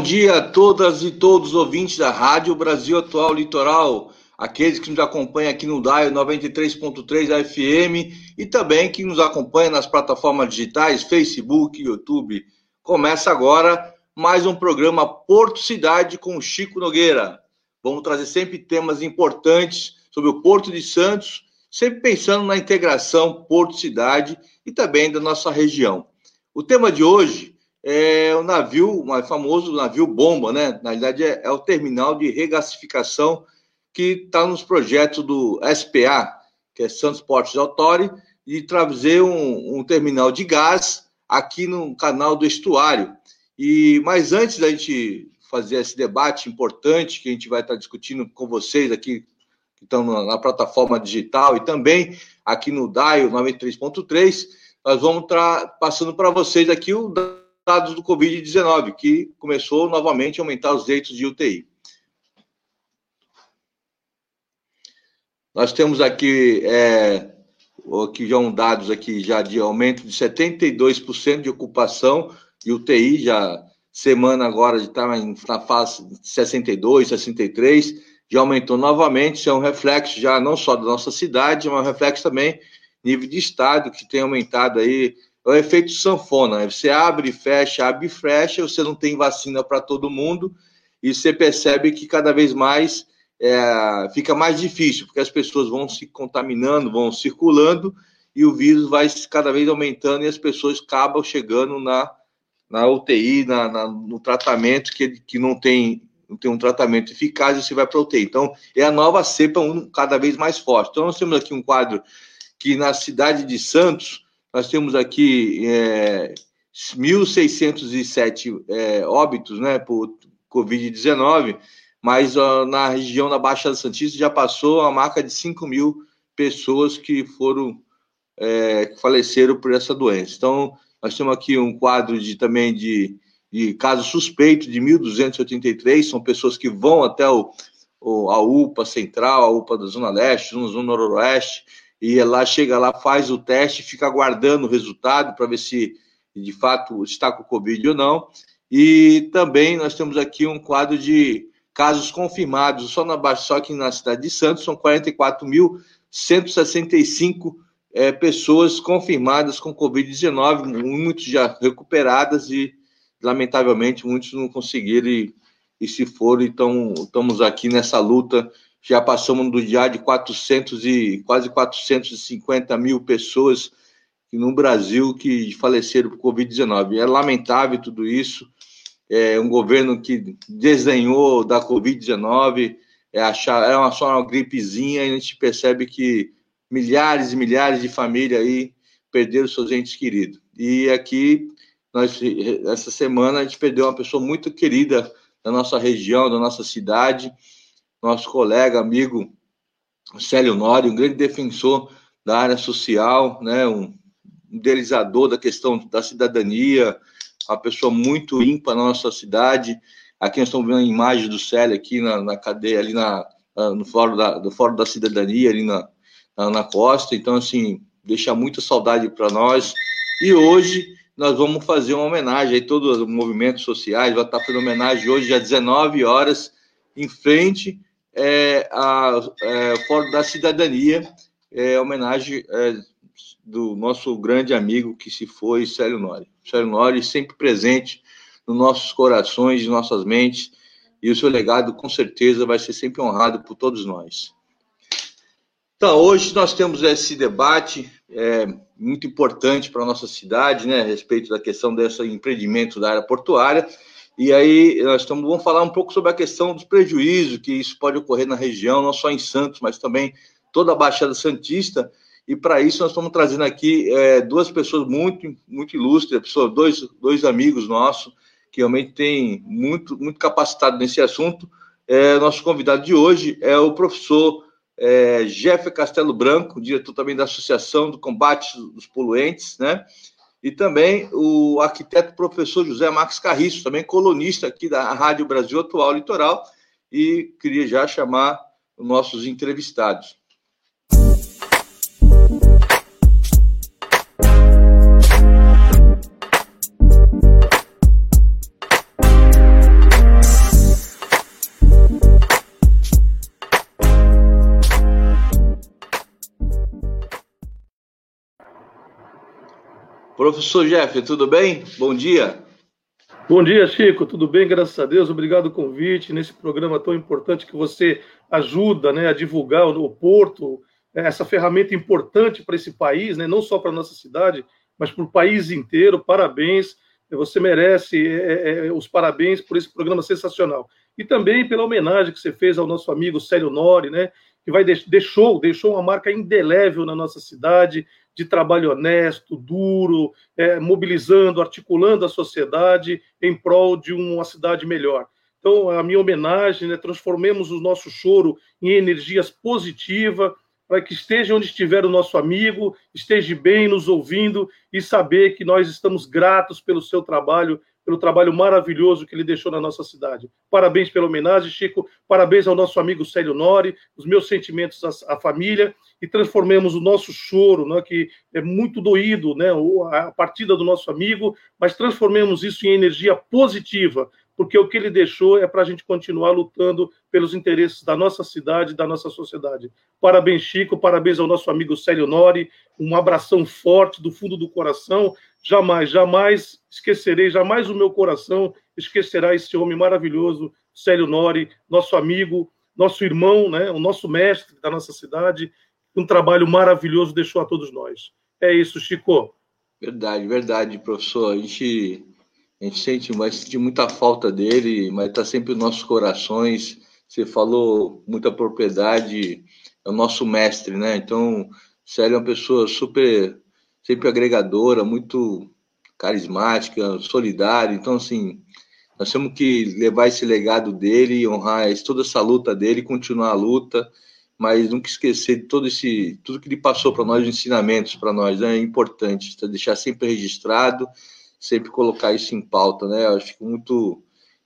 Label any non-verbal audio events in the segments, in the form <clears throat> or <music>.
Bom dia a todas e todos os ouvintes da Rádio Brasil Atual Litoral, aqueles que nos acompanham aqui no DAIO 93.3 FM e também que nos acompanham nas plataformas digitais, Facebook, YouTube. Começa agora mais um programa Porto Cidade com Chico Nogueira. Vamos trazer sempre temas importantes sobre o Porto de Santos, sempre pensando na integração Porto-Cidade e também da nossa região. O tema de hoje é o navio, o mais famoso navio bomba, né? Na verdade, é, é o terminal de regasificação que está nos projetos do SPA, que é Santos Portos Authority, de trazer um, um, terminal de gás aqui no canal do estuário. E mas antes da gente fazer esse debate importante que a gente vai estar discutindo com vocês aqui que estão na, na plataforma digital e também aqui no DAIO 93.3, nós vamos estar passando para vocês aqui o dados do Covid-19, que começou novamente a aumentar os leitos de UTI. Nós temos aqui, é, aqui já um dados aqui já de aumento de 72% de ocupação de UTI, já semana agora de estar na fase 62, 63, já aumentou novamente, isso é um reflexo já não só da nossa cidade, mas um reflexo também nível de estado, que tem aumentado aí é o efeito sanfona. Né? Você abre fecha, abre e fecha, você não tem vacina para todo mundo e você percebe que cada vez mais é, fica mais difícil, porque as pessoas vão se contaminando, vão circulando e o vírus vai cada vez aumentando e as pessoas acabam chegando na, na UTI, na, na no tratamento que, que não tem não tem um tratamento eficaz e você vai para UTI. Então, é a nova cepa um, cada vez mais forte. Então, nós temos aqui um quadro que na cidade de Santos, nós temos aqui é, 1.607 é, óbitos né, por Covid-19, mas ó, na região da Baixada Santista já passou a marca de 5 mil pessoas que foram é, faleceram por essa doença. Então, nós temos aqui um quadro de também de, de casos suspeitos de 1.283, são pessoas que vão até o, o, a UPA Central, a UPA da Zona Leste, Zona Noroeste, e lá chega lá, faz o teste, fica aguardando o resultado para ver se de fato está com Covid ou não. E também nós temos aqui um quadro de casos confirmados, só, na, só aqui na cidade de Santos são 44.165 é, pessoas confirmadas com Covid-19, muitos já recuperadas e, lamentavelmente, muitos não conseguiram e, e se foram. Então, estamos aqui nessa luta já passamos do dia de 400 e quase 450 mil pessoas no Brasil que faleceram por Covid-19. É lamentável tudo isso. É um governo que desenhou da Covid-19, é, achar, é uma, só uma gripezinha, e a gente percebe que milhares e milhares de famílias aí perderam seus entes queridos. E aqui, nós, essa semana, a gente perdeu uma pessoa muito querida da nossa região, da nossa cidade, nosso colega, amigo Célio Nori, um grande defensor da área social, né, um idealizador da questão da cidadania, uma pessoa muito ímpar na nossa cidade. Aqui nós estamos vendo a imagem do Célio aqui na, na cadeia, ali na, no fórum da, do Fórum da Cidadania, ali na, na, na costa. Então, assim, deixa muita saudade para nós. E hoje nós vamos fazer uma homenagem aí, todos os movimentos sociais, vai estar fazendo homenagem hoje às 19 horas, em frente é, a, é, Fórum da Cidadania, é, homenagem é, do nosso grande amigo que se foi, Célio Nori. Célio Nori sempre presente nos nossos corações, nossas mentes, e o seu legado com certeza vai ser sempre honrado por todos nós. Então, hoje nós temos esse debate é, muito importante para a nossa cidade, né, a respeito da questão desse empreendimento da área portuária, e aí nós estamos, vamos falar um pouco sobre a questão dos prejuízos que isso pode ocorrer na região, não só em Santos, mas também toda a Baixada Santista. E para isso nós estamos trazendo aqui é, duas pessoas muito, muito ilustres, pessoas, dois, dois amigos nossos que realmente têm muito, muito capacitado nesse assunto. É, nosso convidado de hoje é o professor é, Jeff Castelo Branco, diretor também da Associação do Combate dos Poluentes, né? E também o arquiteto professor José Marques Carriço, também colunista aqui da Rádio Brasil Atual Litoral, e queria já chamar os nossos entrevistados. Professor Jeff, tudo bem? Bom dia. Bom dia, Chico. Tudo bem? Graças a Deus. Obrigado pelo convite nesse programa tão importante que você ajuda né, a divulgar o Porto, é, essa ferramenta importante para esse país, né, não só para a nossa cidade, mas para o país inteiro. Parabéns. Você merece é, é, os parabéns por esse programa sensacional. E também pela homenagem que você fez ao nosso amigo Célio Nori, né? que vai deixou, deixou uma marca indelével na nossa cidade de trabalho honesto, duro, é, mobilizando, articulando a sociedade em prol de uma cidade melhor. Então, a minha homenagem, né, transformemos o nosso choro em energias positivas, para que esteja onde estiver o nosso amigo, esteja bem nos ouvindo e saber que nós estamos gratos pelo seu trabalho pelo trabalho maravilhoso que ele deixou na nossa cidade. Parabéns pela homenagem, Chico. Parabéns ao nosso amigo Célio Nori, os meus sentimentos à, à família e transformemos o nosso choro, né, que é muito doído, né, a partida do nosso amigo, mas transformemos isso em energia positiva, porque o que ele deixou é para a gente continuar lutando pelos interesses da nossa cidade, da nossa sociedade. Parabéns, Chico, parabéns ao nosso amigo Célio Nori, um abração forte do fundo do coração. Jamais, jamais esquecerei, jamais o meu coração esquecerá esse homem maravilhoso, Célio Nori, nosso amigo, nosso irmão, né, o nosso mestre da nossa cidade. Um trabalho maravilhoso deixou a todos nós. É isso, Chico. Verdade, verdade, professor. A gente a gente sente, vai sentir muita falta dele, mas está sempre nos nossos corações. Você falou muita propriedade, é o nosso mestre, né? Então, Célio é uma pessoa super, sempre agregadora, muito carismática, solidária. Então, assim, nós temos que levar esse legado dele, honrar toda essa luta dele, continuar a luta, mas nunca esquecer de todo esse, tudo que ele passou para nós, os ensinamentos para nós, né? é importante, deixar sempre registrado sempre colocar isso em pauta, né? Eu fico muito.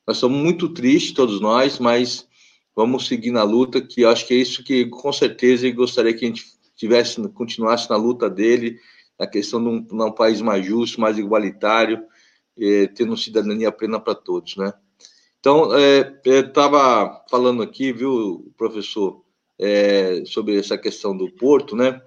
Nós somos muito tristes, todos nós, mas vamos seguir na luta, que acho que é isso que com certeza eu gostaria que a gente tivesse, continuasse na luta dele, na questão de um, de um país mais justo, mais igualitário, é, tendo cidadania plena para todos, né? Então, é, eu estava falando aqui, viu, professor, é, sobre essa questão do Porto, né?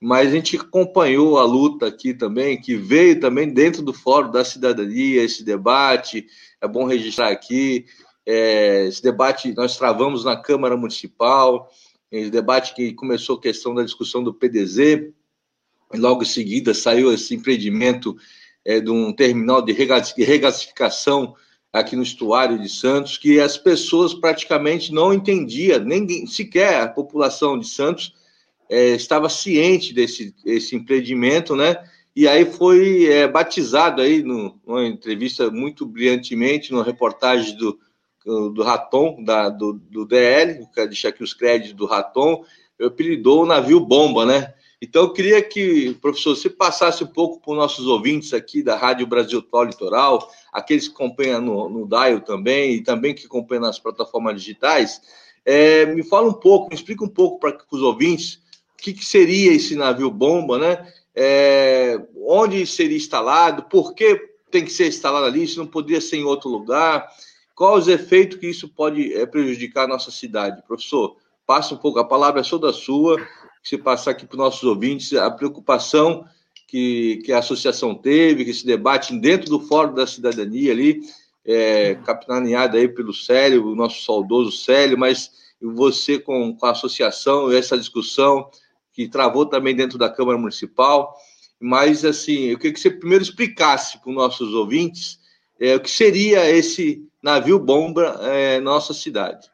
mas a gente acompanhou a luta aqui também, que veio também dentro do Fórum da Cidadania, esse debate, é bom registrar aqui, é, esse debate nós travamos na Câmara Municipal, esse debate que começou a questão da discussão do PDZ, logo em seguida saiu esse empreendimento é, de um terminal de regasificação aqui no estuário de Santos, que as pessoas praticamente não entendiam, nem sequer a população de Santos é, estava ciente desse, desse empreendimento, né? E aí foi é, batizado aí no, numa entrevista muito brilhantemente, numa reportagem do, do Raton, da, do, do DL, quero deixar aqui os créditos do Raton, apelidou o navio bomba, né? Então eu queria que, professor, você passasse um pouco para os nossos ouvintes aqui da Rádio Brasil Tal Litoral, aqueles que acompanham no, no Dial também, e também que acompanham nas plataformas digitais, é, me fala um pouco, me explica um pouco para os ouvintes que, que seria esse navio bomba, né? É, onde seria instalado, por que tem que ser instalado ali, se não poderia ser em outro lugar, quais os efeitos que isso pode é, prejudicar a nossa cidade. Professor, passa um pouco, a palavra é toda sua, se passar aqui para os nossos ouvintes, a preocupação que, que a associação teve, que esse debate dentro do Fórum da Cidadania ali, é, capitaneado aí pelo Célio, o nosso saudoso Célio, mas você com, com a associação, essa discussão, que travou também dentro da Câmara Municipal. Mas, assim, eu queria que você primeiro explicasse para os nossos ouvintes é, o que seria esse navio bomba é, nossa cidade.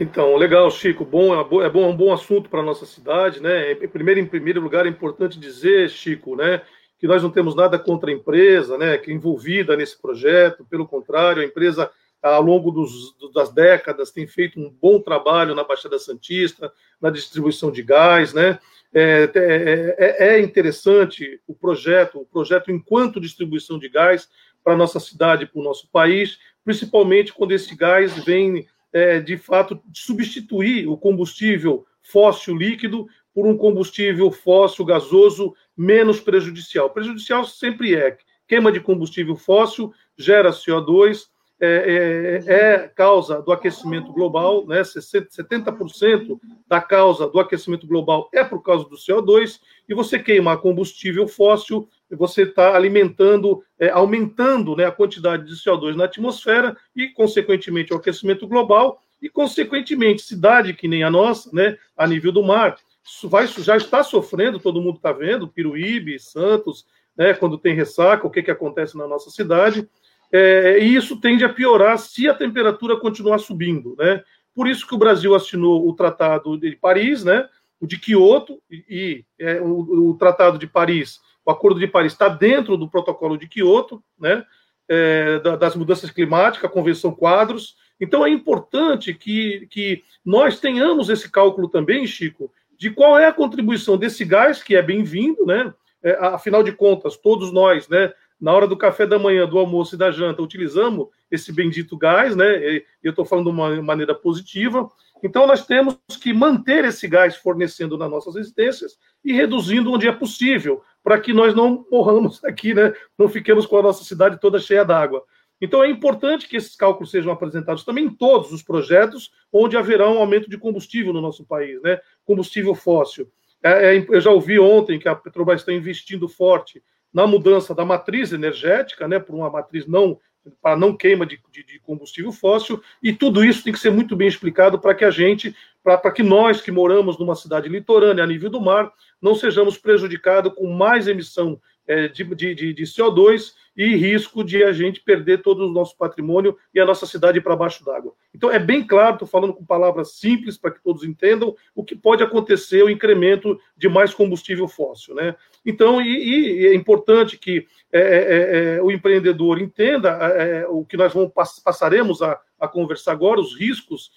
Então, legal, Chico. Bom, é bom, é um bom assunto para a nossa cidade, né? Em primeiro, em primeiro lugar, é importante dizer, Chico, né, que nós não temos nada contra a empresa, né, que é envolvida nesse projeto. Pelo contrário, a empresa ao longo dos, das décadas, tem feito um bom trabalho na Baixada Santista, na distribuição de gás, né? É, é, é, é interessante o projeto, o projeto enquanto distribuição de gás para nossa cidade, para o nosso país, principalmente quando esse gás vem, é, de fato, substituir o combustível fóssil líquido por um combustível fóssil gasoso menos prejudicial. Prejudicial sempre é. Queima de combustível fóssil gera CO2, é, é, é, causa do aquecimento global, né? 70% da causa do aquecimento global é por causa do CO2, e você queimar combustível fóssil você está alimentando, é, aumentando né, a quantidade de CO2 na atmosfera e, consequentemente, o aquecimento global e, consequentemente, cidade que nem a nossa, né, a nível do mar, vai, já está sofrendo, todo mundo está vendo, Piruíbe, Santos, né, quando tem ressaca, o que, que acontece na nossa cidade, é, e isso tende a piorar se a temperatura continuar subindo, né? Por isso que o Brasil assinou o Tratado de Paris, né? O de Quioto e, e é, o, o, Tratado de Paris, o Acordo de Paris está dentro do Protocolo de Quioto, né? É, das mudanças climáticas, a Convenção Quadros. Então é importante que, que nós tenhamos esse cálculo também, Chico, de qual é a contribuição desse gás, que é bem-vindo, né? É, afinal de contas, todos nós, né, na hora do café da manhã, do almoço e da janta, utilizamos esse bendito gás, né? E eu estou falando de uma maneira positiva. Então, nós temos que manter esse gás fornecendo nas nossas residências e reduzindo onde é possível, para que nós não morramos <laughs> aqui, né? Não fiquemos com a nossa cidade toda cheia d'água. Então, é importante que esses cálculos sejam apresentados também em todos os projetos onde haverá um aumento de combustível no nosso país, né? Combustível fóssil. É, é, eu já ouvi ontem que a Petrobras está investindo forte na mudança da matriz energética, né, por uma matriz não para não queima de, de, de, combustível fóssil, e tudo isso tem que ser muito bem explicado para que a gente, para que nós que moramos numa cidade litorânea a nível do mar, não sejamos prejudicados com mais emissão é, de, de, de, CO2 e risco de a gente perder todo o nosso patrimônio e a nossa cidade para baixo d'água. Então, é bem claro, estou falando com palavras simples para que todos entendam o que pode acontecer o incremento de mais combustível fóssil. Né? Então, e, e é importante que é, é, é, é o empreendedor entenda é, o que nós vamos, passaremos a, a conversar agora, os riscos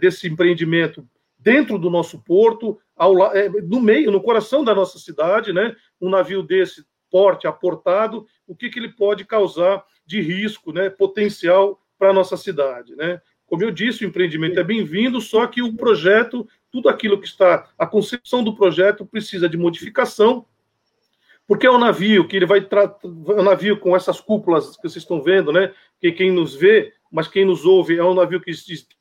desse empreendimento dentro do nosso porto, ao, no meio, no coração da nossa cidade, né? Um navio desse porte aportado, o que, que ele pode causar de risco, né, potencial para a nossa cidade. Né? Como eu disse, o empreendimento é bem-vindo, só que o projeto, tudo aquilo que está, a concepção do projeto precisa de modificação, porque é um navio que ele vai é um navio com essas cúpulas que vocês estão vendo, né? Que quem nos vê, mas quem nos ouve é um navio que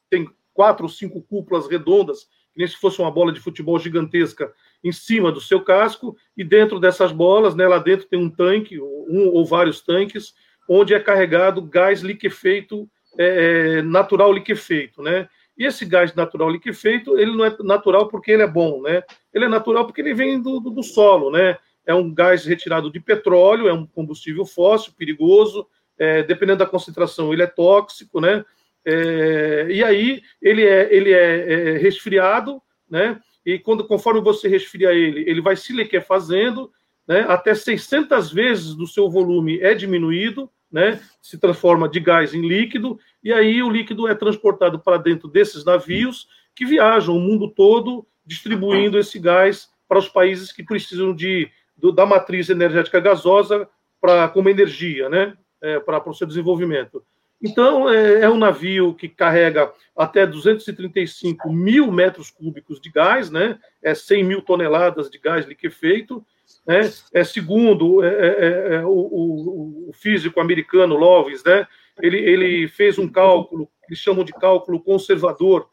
tem quatro ou cinco cúpulas redondas, que nem se fosse uma bola de futebol gigantesca, em cima do seu casco, e dentro dessas bolas, né, lá dentro tem um tanque, um ou vários tanques, onde é carregado gás liquefeito, é, é, natural liquefeito, né? E esse gás natural liquefeito, ele não é natural porque ele é bom, né? Ele é natural porque ele vem do, do, do solo, né? É um gás retirado de petróleo, é um combustível fóssil, perigoso, é, dependendo da concentração, ele é tóxico, né? É, e aí ele é, ele é, é resfriado, né? e quando conforme você resfria ele, ele vai se liquefazendo, né, até 600 vezes do seu volume é diminuído, né, se transforma de gás em líquido, e aí o líquido é transportado para dentro desses navios que viajam o mundo todo distribuindo esse gás para os países que precisam de, do, da matriz energética gasosa para como energia, né, é, para, para o seu desenvolvimento. Então, é, é, um navio que carrega até 235 mil metros cúbicos de gás, né? É 100 mil toneladas de gás liquefeito. Né? É segundo é, é, é, é o, o, físico americano Lovis, né? Ele, ele fez um cálculo que chamam de cálculo conservador,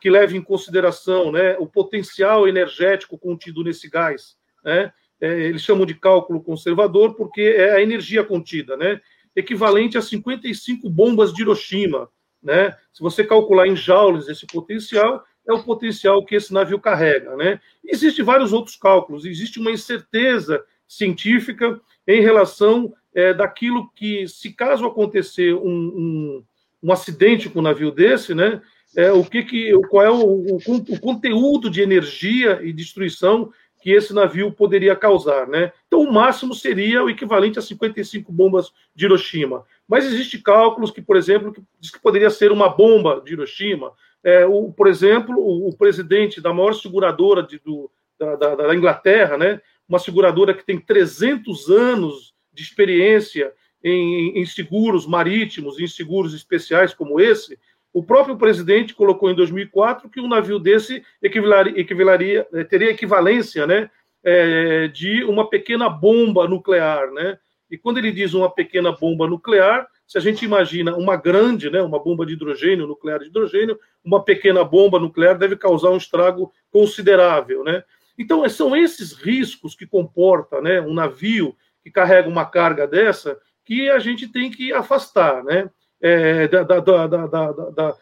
que leva em consideração, né, o potencial energético contido nesse gás, né? eles chamam de cálculo conservador porque é a energia contida, né? Equivalente a 55 bombas de Hiroshima. Né? Se você calcular em joules esse potencial, é o potencial que esse navio carrega. Né? Existem vários outros cálculos, existe uma incerteza científica em relação é, daquilo que, se caso acontecer um, um, um acidente com um navio desse, né, é, o que, que qual é o, o, o, conteúdo de energia e destruição que esse navio poderia causar, né? Então, o máximo seria o equivalente a 55 bombas de Hiroshima. Mas existem cálculos que, por exemplo, que diz que poderia ser uma bomba de Hiroshima. É, o, por exemplo, o, o, presidente da maior seguradora de, do, da, da, da, Inglaterra, né? Uma seguradora que tem 300 anos de experiência em, em seguros marítimos, em seguros especiais como esse, o próprio presidente colocou em 2004 que um navio desse equivalaria, eh, teria equivalência né, é, de uma pequena bomba nuclear. Né? E quando ele diz uma pequena bomba nuclear, se a gente imagina uma grande, né, uma bomba de hidrogênio, nuclear de hidrogênio, uma pequena bomba nuclear deve causar um estrago considerável. Né? Então, são esses riscos que comporta né, um navio que carrega uma carga dessa que a gente tem que afastar, né? É, da, da, da,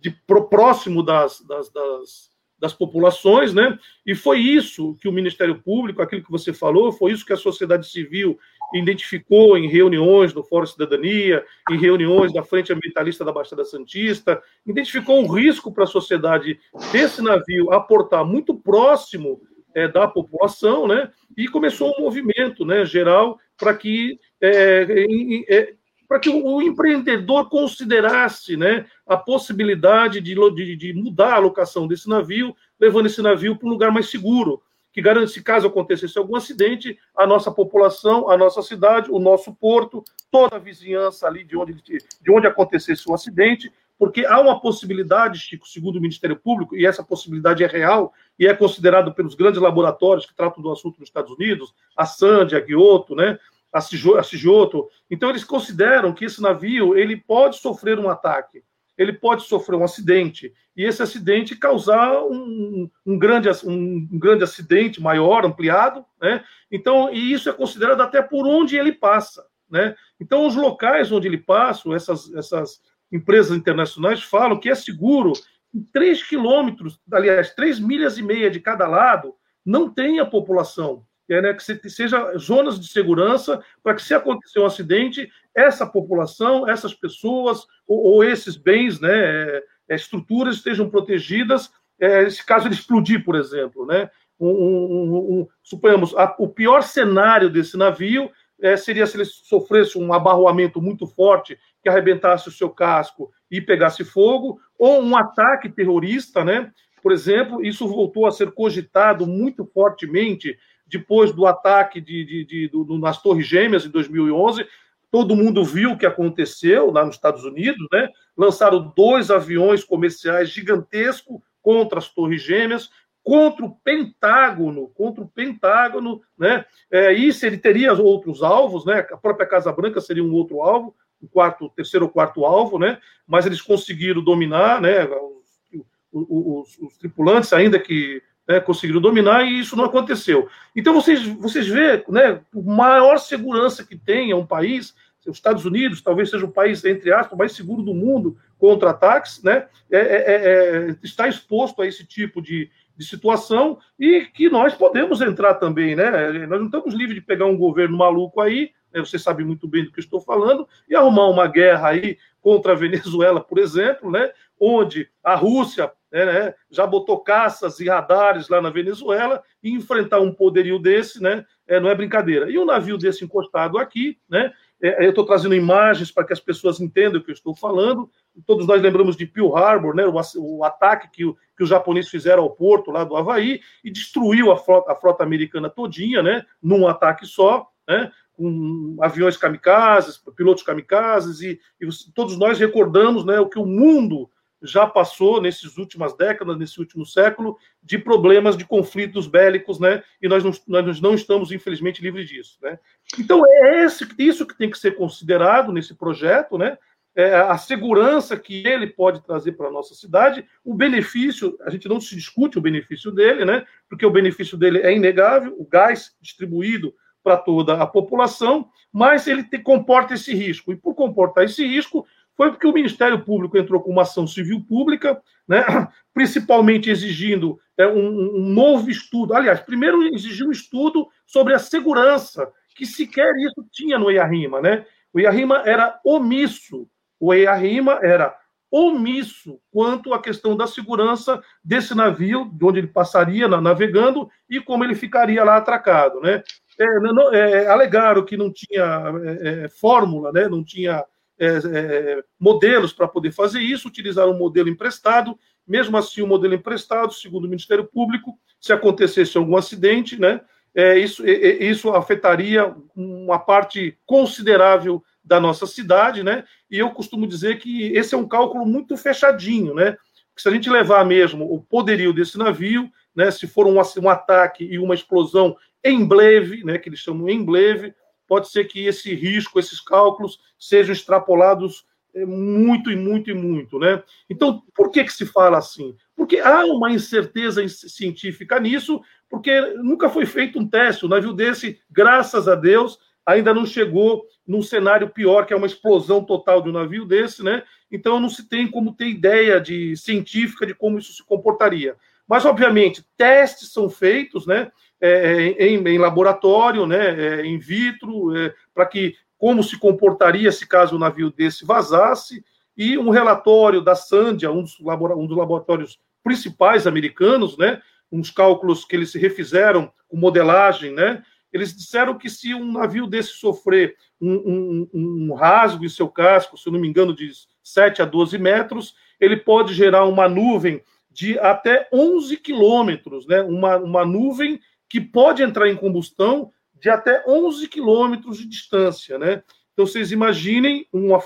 de próximo das, das, das, das, populações, né? E foi isso que o Ministério Público, aquilo que você falou, foi isso que a sociedade civil identificou em reuniões do Fórum Cidadania, em reuniões da Frente Ambientalista da Baixada Santista, identificou o risco para a sociedade desse navio aportar muito próximo é, da população, né? E começou um movimento, né, geral, para que é, é, para que o, empreendedor considerasse né, a possibilidade de, de, de, mudar a locação desse navio, levando esse navio para um lugar mais seguro, que garante, se caso acontecesse algum acidente, a nossa população, a nossa cidade, o nosso porto, toda a vizinhança ali de onde, de onde acontecesse o acidente, porque há uma possibilidade, Chico, segundo o Ministério Público, e essa possibilidade é real e é considerado pelos grandes laboratórios que tratam do assunto nos Estados Unidos, a Sandy, a Giotto, né, a Sijoto. Então, eles consideram que esse navio ele pode sofrer um ataque, ele pode sofrer um acidente, e esse acidente causar um, um grande, um, um, grande acidente maior, ampliado. Né? Então, e isso é considerado até por onde ele passa. Né? Então, os locais onde ele passa, essas, essas empresas internacionais falam que é seguro em 3 quilômetros, aliás, 3 milhas e meia de cada lado, não tem a população é, né, que seja zonas de segurança para que, se acontecer um acidente, essa população, essas pessoas ou, ou esses bens, né, é, é estruturas estejam protegidas, é, se caso ele explodir, por exemplo. Né? Um, um, um, suponhamos, a, o pior cenário desse navio é, seria se ele sofresse um abarroamento muito forte que arrebentasse o seu casco e pegasse fogo, ou um ataque terrorista, né? Por exemplo, isso voltou a ser cogitado muito fortemente depois do ataque de, de, de, do, nas Torres Gêmeas em 2011. Todo mundo viu o que aconteceu lá nos Estados Unidos, né? Lançaram dois aviões comerciais gigantescos contra as Torres Gêmeas, contra o Pentágono, contra o Pentágono, né? É, isso ele teria outros alvos, né? A própria Casa Branca seria um outro alvo, o quarto, terceiro ou quarto alvo, né? Mas eles conseguiram dominar, né? Os, os, os tripulantes, ainda que né, conseguiram dominar e isso não aconteceu. Então vocês, vocês vê, né, a maior segurança que tem é um país, os Estados Unidos talvez seja o país, entre aspas, mais seguro do mundo contra ataques, né, é, é, é, é, está exposto a esse tipo de, de situação e que nós podemos entrar também, né? Nós não estamos livres de pegar um governo maluco aí, né, você sabe muito bem do que estou falando, e arrumar uma guerra aí contra a Venezuela, por exemplo, né? Onde a Rússia né, né, já botou caças e radares lá na Venezuela, e enfrentar um poderio desse né, é, não é brincadeira. E um navio desse encostado aqui, né, é, eu estou trazendo imagens para que as pessoas entendam o que eu estou falando. Todos nós lembramos de Pearl Harbor, né, o, o ataque que, que os japoneses fizeram ao porto lá do Havaí e destruiu a frota, a frota americana todinha, né, num ataque só, né, com aviões kamikazes, pilotos kamikazes, e, e todos nós recordamos né, o que o mundo já passou nesses últimas décadas, nesse último século, de problemas de conflitos bélicos, né? E nós não, nós não estamos, infelizmente, livres disso, né? Então, é esse, isso que tem que ser considerado nesse projeto, né? É a segurança que ele pode trazer para a nossa cidade, o benefício, a gente não se discute o benefício dele, né? Porque o benefício dele é inegável, o gás distribuído para toda a população, mas ele te, comporta esse risco. E por comportar esse risco, foi porque o Ministério Público entrou com uma ação civil pública, né, <clears throat> principalmente exigindo é, um, um, novo estudo. Aliás, primeiro exigiu um estudo sobre a segurança, que sequer isso tinha no EIA-RIMA. Né? O EIA-RIMA era omisso, o EIA-RIMA era omisso quanto à questão da segurança desse navio, de onde ele passaria navegando e como ele ficaria lá atracado. Né? É, não, é, alegaram que não tinha é, é fórmula, né? não tinha é, é, modelos para poder fazer isso, utilizaram um modelo emprestado. Mesmo assim, o modelo emprestado, segundo o Ministério Público, se acontecesse algum acidente, né, é, isso, é, isso afetaria uma parte considerável da nossa cidade, né? E eu costumo dizer que esse é um cálculo muito fechadinho, né? se a gente levar mesmo o poderio desse navio, né, se for um, um ataque e uma explosão em breve, né, que eles chamam em breve, pode ser que esse risco, esses cálculos, sejam extrapolados é, muito e muito e muito, né? Então, por que que se fala assim? Porque há uma incerteza científica nisso, porque nunca foi feito um teste. O navio desse, graças a Deus, ainda não chegou num cenário pior, que é uma explosão total de um navio desse, né? Então não se tem como ter ideia de científica de como isso se comportaria. Mas, obviamente, testes são feitos, né? É, em, em, laboratório, né? É, in vitro, é, para que como se comportaria se caso o navio desse vazasse, e um relatório da Sandia, um dos, um dos laboratórios principais americanos, né, uns cálculos que eles se refizeram com modelagem, né, eles disseram que se um navio desse sofrer um, um, um, rasgo em seu casco, se eu não me engano, de 7 a 12 metros, ele pode gerar uma nuvem de até 11 quilômetros, né? uma, uma nuvem que pode entrar em combustão de até 11 quilômetros de distância, né? Então, vocês imaginem uma,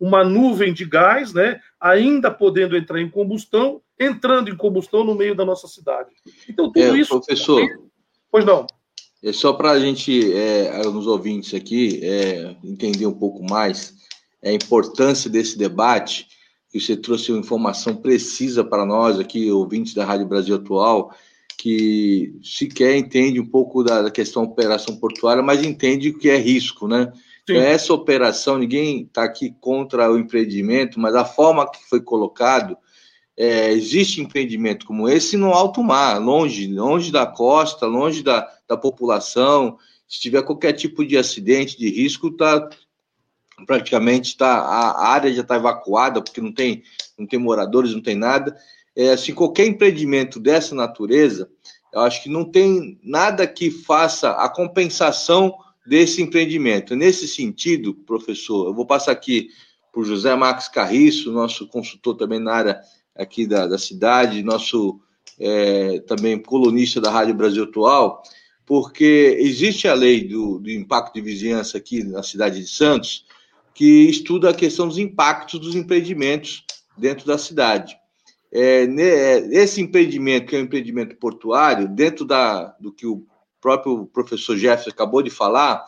uma nuvem de gás, né, ainda podendo entrar em combustão, entrando em combustão no meio da nossa cidade. Então, tudo é, isso. Professor. Pois não. É só para a gente, é, nos ouvintes aqui, é, entender um pouco mais a importância desse debate, que você trouxe uma informação precisa para nós aqui, ouvintes da Rádio Brasil Atual, que sequer entende um pouco da, questão operação portuária, mas entende o que é risco, né? Sim. Essa operação, ninguém está aqui contra o empreendimento, mas a forma que foi colocado, é, existe empreendimento como esse no alto mar, longe, longe da costa, longe da, da população. Se tiver qualquer tipo de acidente, de risco, tá praticamente tá, a área já está evacuada, porque não tem, não tem moradores, não tem nada é, assim, qualquer empreendimento dessa natureza, eu acho que não tem nada que faça a compensação desse empreendimento. Nesse sentido, professor, eu vou passar aqui para o José Marcos Carriço, nosso consultor também na área aqui da, da cidade, nosso é, também colunista da Rádio Brasil Atual, porque existe a lei do, do impacto de vizinhança aqui na cidade de Santos, que estuda a questão dos impactos dos empreendimentos dentro da cidade é, esse empreendimento, que é um empreendimento portuário, dentro da, do que o próprio professor Jefferson acabou de falar,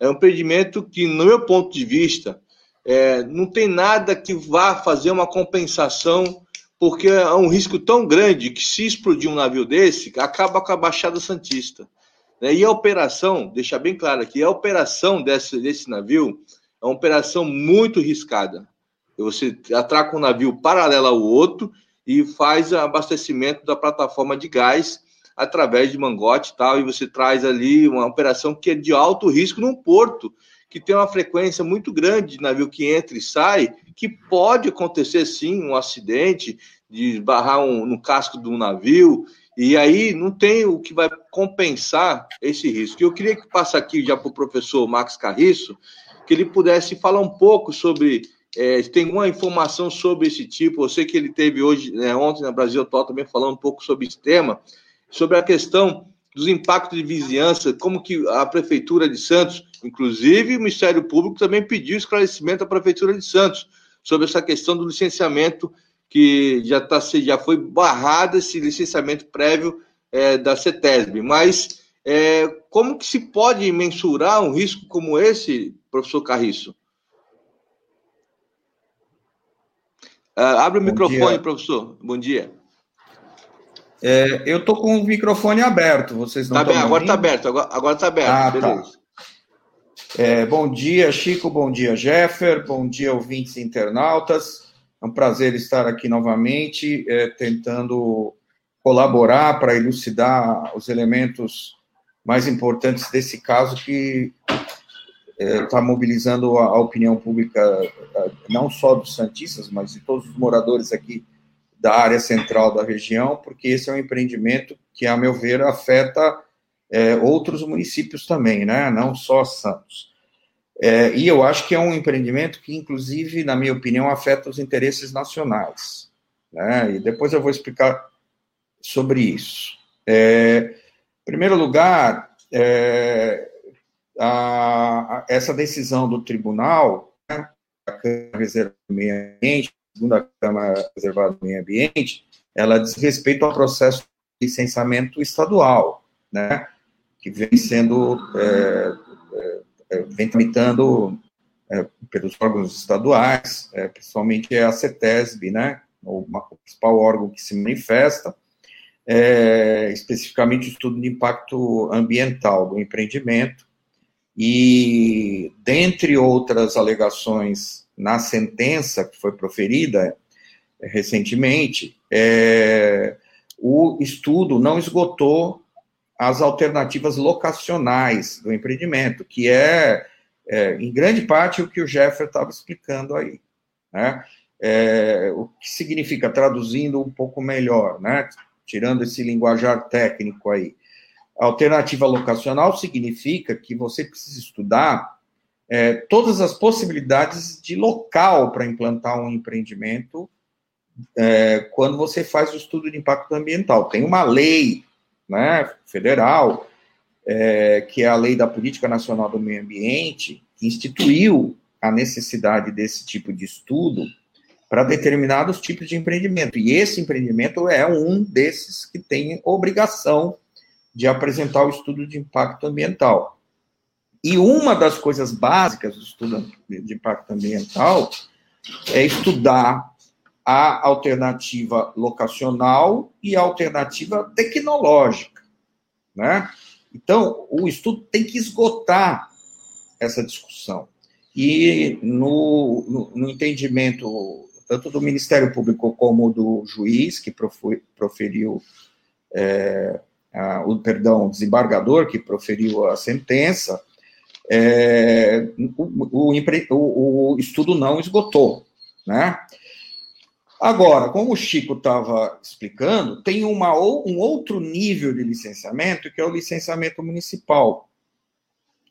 é um empreendimento que, no meu ponto de vista, é, não tem nada que vá fazer uma compensação, porque é um risco tão grande que, se explodir um navio desse, acaba com a Baixada Santista. Né? E a operação, deixar bem claro aqui, a operação desse, desse navio é uma operação muito riscada. Você atraca um navio paralelo ao outro e faz abastecimento da plataforma de gás através de mangote e tal, e você traz ali uma operação que é de alto risco num porto, que tem uma frequência muito grande de navio que entra e sai, que pode acontecer sim um acidente, de barrar um, no casco de um navio, e aí não tem o que vai compensar esse risco. Eu queria que passe aqui já para o professor Max Carriço, que ele pudesse falar um pouco sobre é, tem alguma informação sobre esse tipo? Eu sei que ele teve hoje, né, ontem na Brasil Atual também falando um pouco sobre esse tema, sobre a questão dos impactos de vizinhança, como que a Prefeitura de Santos, inclusive o Ministério Público também pediu esclarecimento à Prefeitura de Santos sobre essa questão do licenciamento que já, tá, já foi barrado esse licenciamento prévio é, da CETESB. Mas é, como que se pode mensurar um risco como esse, professor Carriço? Uh, abre o Bom microfone, dia. professor. Bom dia. É, eu estou com o microfone aberto, vocês não tá bem, agora está aberto, agora está aberto, ah, tá. beleza. Tá. É, bom dia, Chico, bom dia, Jeffer, bom dia, ouvintes e internautas. É um prazer estar aqui novamente, é, tentando colaborar para elucidar os elementos mais importantes desse caso que está é, mobilizando a, a, opinião pública, não só dos Santistas, mas de todos os moradores aqui da área central da região, porque esse é um empreendimento que, a meu ver, afeta é, outros municípios também, né? não só Santos. É, e eu acho que é um empreendimento que, inclusive, na minha opinião, afeta os interesses nacionais. Né? E depois eu vou explicar sobre isso. É, em primeiro lugar, é, a, a, essa decisão do tribunal, né, a Câmara Reservada do Meio Ambiente, segunda Câmara Reservada do Meio Ambiente, ela diz respeito ao processo de licenciamento estadual, né, que vem sendo, é, é, é vem tramitando é, pelos órgãos estaduais, é, principalmente a CETESB, né, o, o principal órgão que se manifesta, é, especificamente o estudo de impacto ambiental do empreendimento, e, dentre outras alegações na sentença que foi proferida é, recentemente, é, o estudo não esgotou as alternativas locacionais do empreendimento, que é, é em grande parte, o que o Jeffer estava explicando aí. Né? É, o que significa, traduzindo um pouco melhor, né? tirando esse linguajar técnico aí. Alternativa locacional significa que você precisa estudar é, todas as possibilidades de local para implantar um empreendimento é, quando você faz o estudo de impacto ambiental. Tem uma lei né, federal, é, que é a Lei da Política Nacional do Meio Ambiente, que instituiu a necessidade desse tipo de estudo para determinados tipos de empreendimento. E esse empreendimento é um desses que tem obrigação de apresentar o estudo de impacto ambiental. E uma das coisas básicas do estudo de impacto ambiental é estudar a alternativa locacional e a alternativa tecnológica, né? Então, o estudo tem que esgotar essa discussão. E no, no, no entendimento tanto do Ministério Público como do juiz que proferiu é, a, o perdão, o desembargador que proferiu a sentença, é, o, o, o, estudo não esgotou, né? Agora, como o Chico estava explicando, tem uma, um outro nível de licenciamento, que é o licenciamento municipal.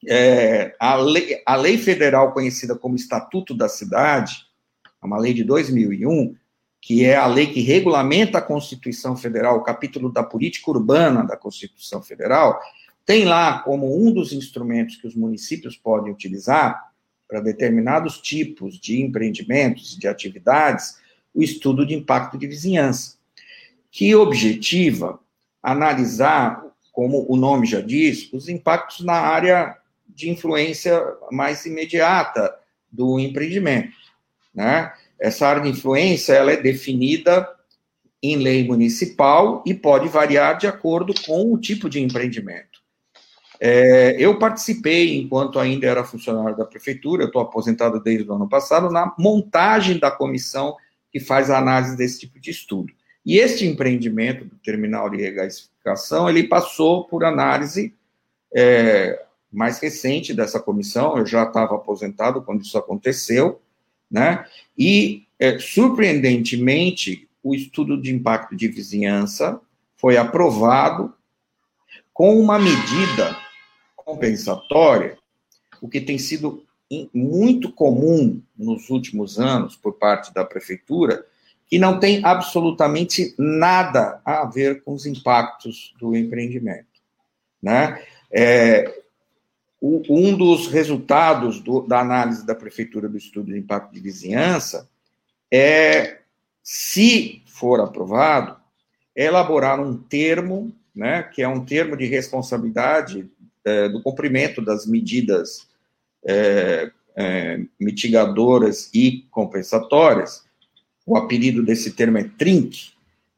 É, a, lei, a lei federal conhecida como Estatuto da Cidade, é uma lei de 2001, que é a lei que regulamenta a Constituição Federal, o capítulo da política urbana da Constituição Federal, tem lá como um dos instrumentos que os municípios podem utilizar para determinados tipos de empreendimentos, de atividades, o estudo de impacto de vizinhança, que objetiva analisar, como o nome já diz, os impactos na área de influência mais imediata do empreendimento. Né? Essa área de influência ela é definida em lei municipal e pode variar de acordo com o tipo de empreendimento. É, eu participei, enquanto ainda era funcionário da prefeitura, estou aposentado desde o ano passado, na montagem da comissão que faz a análise desse tipo de estudo. E este empreendimento do terminal de regasificação, ele passou por análise é, mais recente dessa comissão, eu já estava aposentado quando isso aconteceu, né? E, é, surpreendentemente, o estudo de impacto de vizinhança foi aprovado com uma medida compensatória, o que tem sido muito comum nos últimos anos por parte da prefeitura, que não tem absolutamente nada a ver com os impactos do empreendimento. Né? É, o, um dos resultados do, da análise da prefeitura do estudo de impacto de vizinhança é, se for aprovado, elaborar um termo, né, que é um termo de responsabilidade é, do cumprimento das medidas é, é, mitigadoras e compensatórias, o apelido desse termo é TRINC,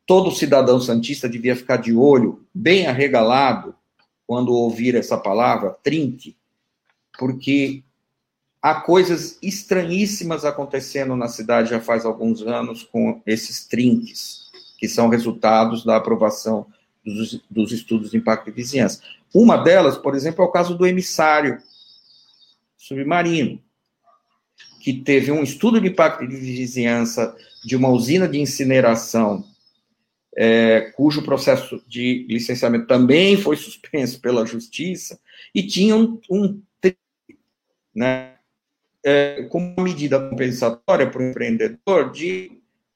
todo cidadão santista devia ficar de olho, bem arregalado, quando ouvir essa palavra, TRINC, porque há coisas estranhíssimas acontecendo na cidade já faz alguns anos com esses trinques, que são resultados da aprovação dos, dos estudos de impacto de vizinhança. Uma delas, por exemplo, é o caso do emissário, submarino, que teve um estudo de impacto de vizinhança de uma usina de incineração, é, cujo processo de licenciamento também foi suspenso pela justiça, e tinha um, um né, é, como medida compensatória para o empreendedor de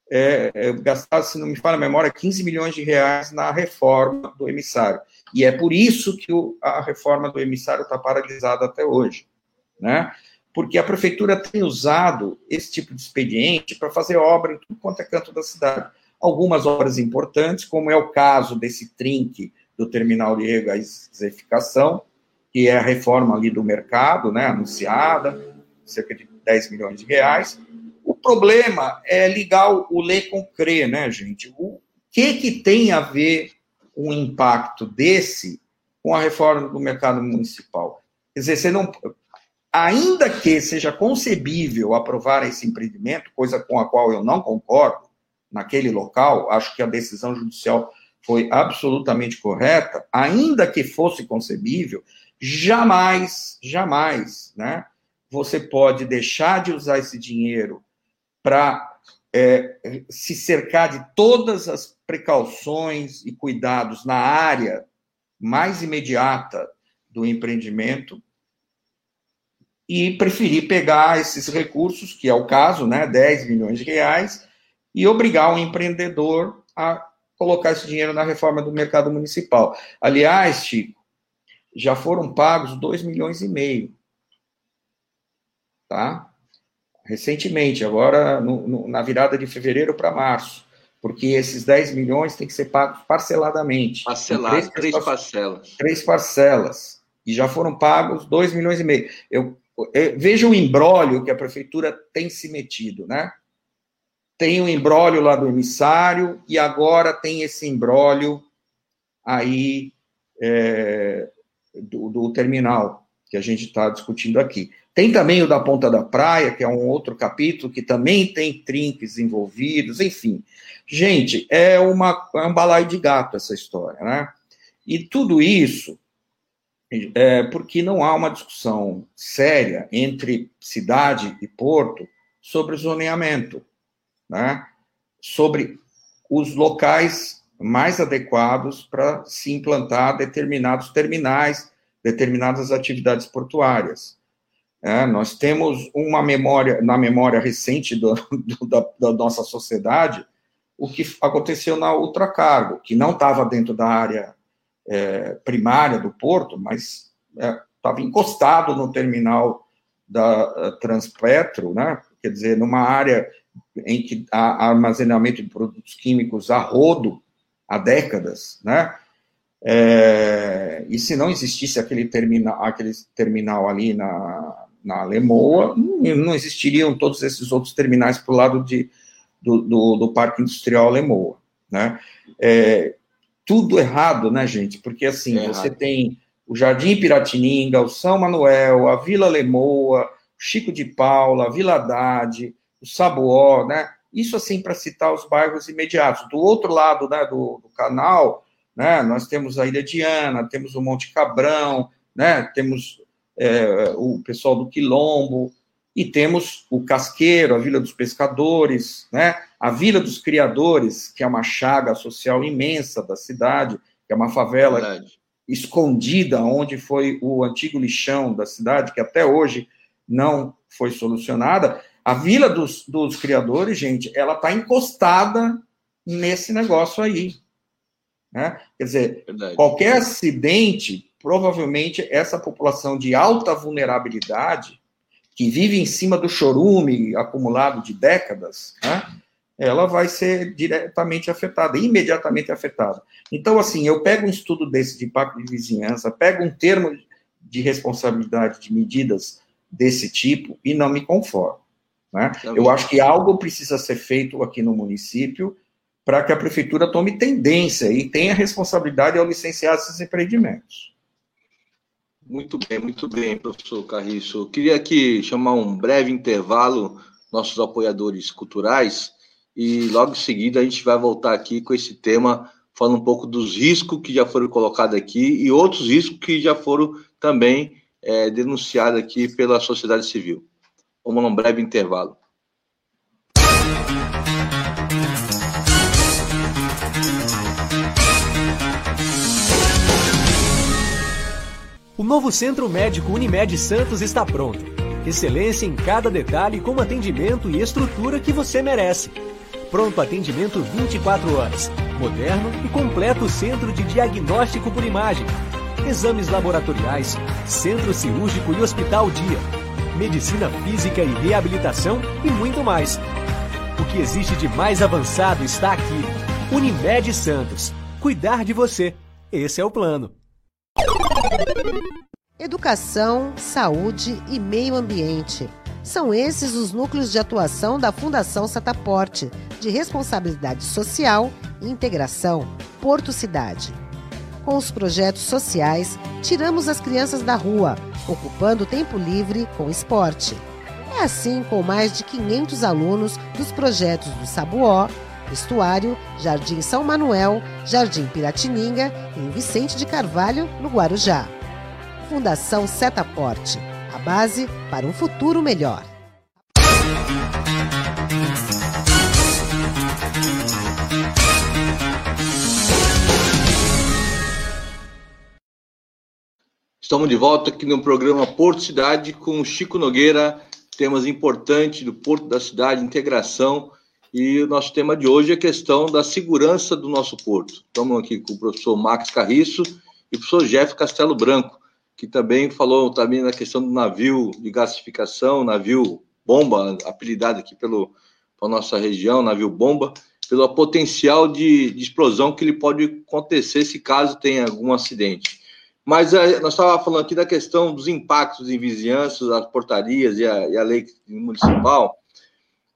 é, é, gastar, se não me falha a memória, 15 milhões de reais na reforma do emissário. E é por isso que o, a reforma do emissário está paralisada até hoje né? Porque a prefeitura tem usado esse tipo de expediente para fazer obra em tudo quanto é canto da cidade. Algumas obras importantes, como é o caso desse trinque do terminal de regasificação, que é a reforma ali do mercado, né, anunciada, cerca de 10 milhões de reais. O problema é ligar o ler com crer, né, gente? O que, que tem a ver um impacto desse com a reforma do mercado municipal? Quer dizer, você não. Ainda que seja concebível aprovar esse empreendimento, coisa com a qual eu não concordo, naquele local, acho que a decisão judicial foi absolutamente correta, ainda que fosse concebível, jamais, jamais, né, você pode deixar de usar esse dinheiro para é, se cercar de todas as precauções e cuidados na área mais imediata do empreendimento e preferir pegar esses recursos, que é o caso, né, 10 milhões de reais, e obrigar o empreendedor a colocar esse dinheiro na reforma do mercado municipal. Aliás, Chico, já foram pagos 2 milhões e meio. Tá? Recentemente, agora no, no, na virada de fevereiro para março. Porque esses 10 milhões têm que ser pagos parceladamente. Parcelado, três, três parcelas. Três parcelas. E já foram pagos 2 milhões e meio. Eu, eu veja o embrólio que a prefeitura tem se metido, né? Tem o embrólio lá do emissário e agora tem esse embrólio aí é, do, do, terminal que a gente está discutindo aqui. Tem também o da Ponta da Praia, que é um outro capítulo que também tem trinques envolvidos, enfim. Gente, é, uma, é um balaio de gato essa história, né? E tudo isso é porque não há uma discussão séria entre cidade e porto sobre zoneamento né, sobre os locais mais adequados para se implantar determinados terminais, determinadas atividades portuárias. É, nós temos uma memória, na memória recente do, do, da, da, nossa sociedade, o que aconteceu na Ultracargo, que não estava dentro da área é, primária do porto, mas estava é, encostado no terminal da Transpetro, né? quer dizer, numa área em que há armazenamento de produtos químicos a rodo há décadas, né? É, e se não existisse aquele terminal, aquele terminal ali na, na Lemoa, não existiriam todos esses outros terminais para o lado de, do, do, do, Parque Industrial Lemoa, né? É, tudo errado, né, gente? Porque assim, é você errado. tem o Jardim Piratininga, o São Manuel, a Vila Lemoa, Chico de Paula, Vila Haddad, o Sabuó, né? Isso assim para citar os bairros imediatos. Do outro lado, né, do, do, canal, né, nós temos a Ilha Diana, temos o Monte Cabrão, né, temos é, o pessoal do Quilombo e temos o Casqueiro, a Vila dos Pescadores, né, a Vila dos Criadores, que é uma chaga social imensa da cidade, que é uma favela Verdade. escondida onde foi o antigo lixão da cidade, que até hoje não foi solucionada. A Vila dos, dos Criadores, gente, ela está encostada nesse negócio aí. Né? Quer dizer, Verdade. qualquer acidente, provavelmente essa população de alta vulnerabilidade, que vive em cima do chorume acumulado de décadas, né? ela vai ser diretamente afetada, imediatamente afetada. Então, assim, eu pego um estudo desse de impacto de vizinhança, pego um termo de responsabilidade de medidas desse tipo e não me conformo. Né? Eu acho que algo precisa ser feito aqui no município para que a prefeitura tome tendência e tenha responsabilidade ao licenciar esses empreendimentos. Muito bem, muito bem, professor Carriço. Eu queria aqui chamar um breve intervalo, nossos apoiadores culturais, e logo em seguida a gente vai voltar aqui com esse tema, falando um pouco dos riscos que já foram colocados aqui e outros riscos que já foram também é, denunciada aqui pela sociedade civil. Vamos num breve intervalo. O novo Centro Médico Unimed Santos está pronto. Excelência em cada detalhe com atendimento e estrutura que você merece. Pronto atendimento 24 horas. Moderno e completo centro de diagnóstico por imagem exames laboratoriais, centro cirúrgico e hospital dia, medicina física e reabilitação e muito mais. O que existe de mais avançado está aqui. Unimed Santos. Cuidar de você. Esse é o plano. Educação, saúde e meio ambiente. São esses os núcleos de atuação da Fundação Sataporte, de responsabilidade social e integração, Porto Cidade. Com os projetos sociais, tiramos as crianças da rua, ocupando o tempo livre com esporte. É assim com mais de 500 alunos dos projetos do Sabuó, Estuário, Jardim São Manuel, Jardim Piratininga e em Vicente de Carvalho, no Guarujá. Fundação Setaporte, a base para um futuro melhor. Estamos de volta aqui no programa Porto Cidade com o Chico Nogueira, temas importantes do Porto da Cidade, integração. E o nosso tema de hoje é a questão da segurança do nosso porto. Estamos aqui com o professor Max Carriço e o professor Jeff Castelo Branco, que também falou também na questão do navio de gasificação, navio bomba, apelidado aqui pelo, pela nossa região, navio bomba, pelo potencial de, de explosão que ele pode acontecer se caso tenha algum acidente. Mas é, nós estávamos falando aqui da questão dos impactos em vizinhanças, as portarias e a, e a lei municipal,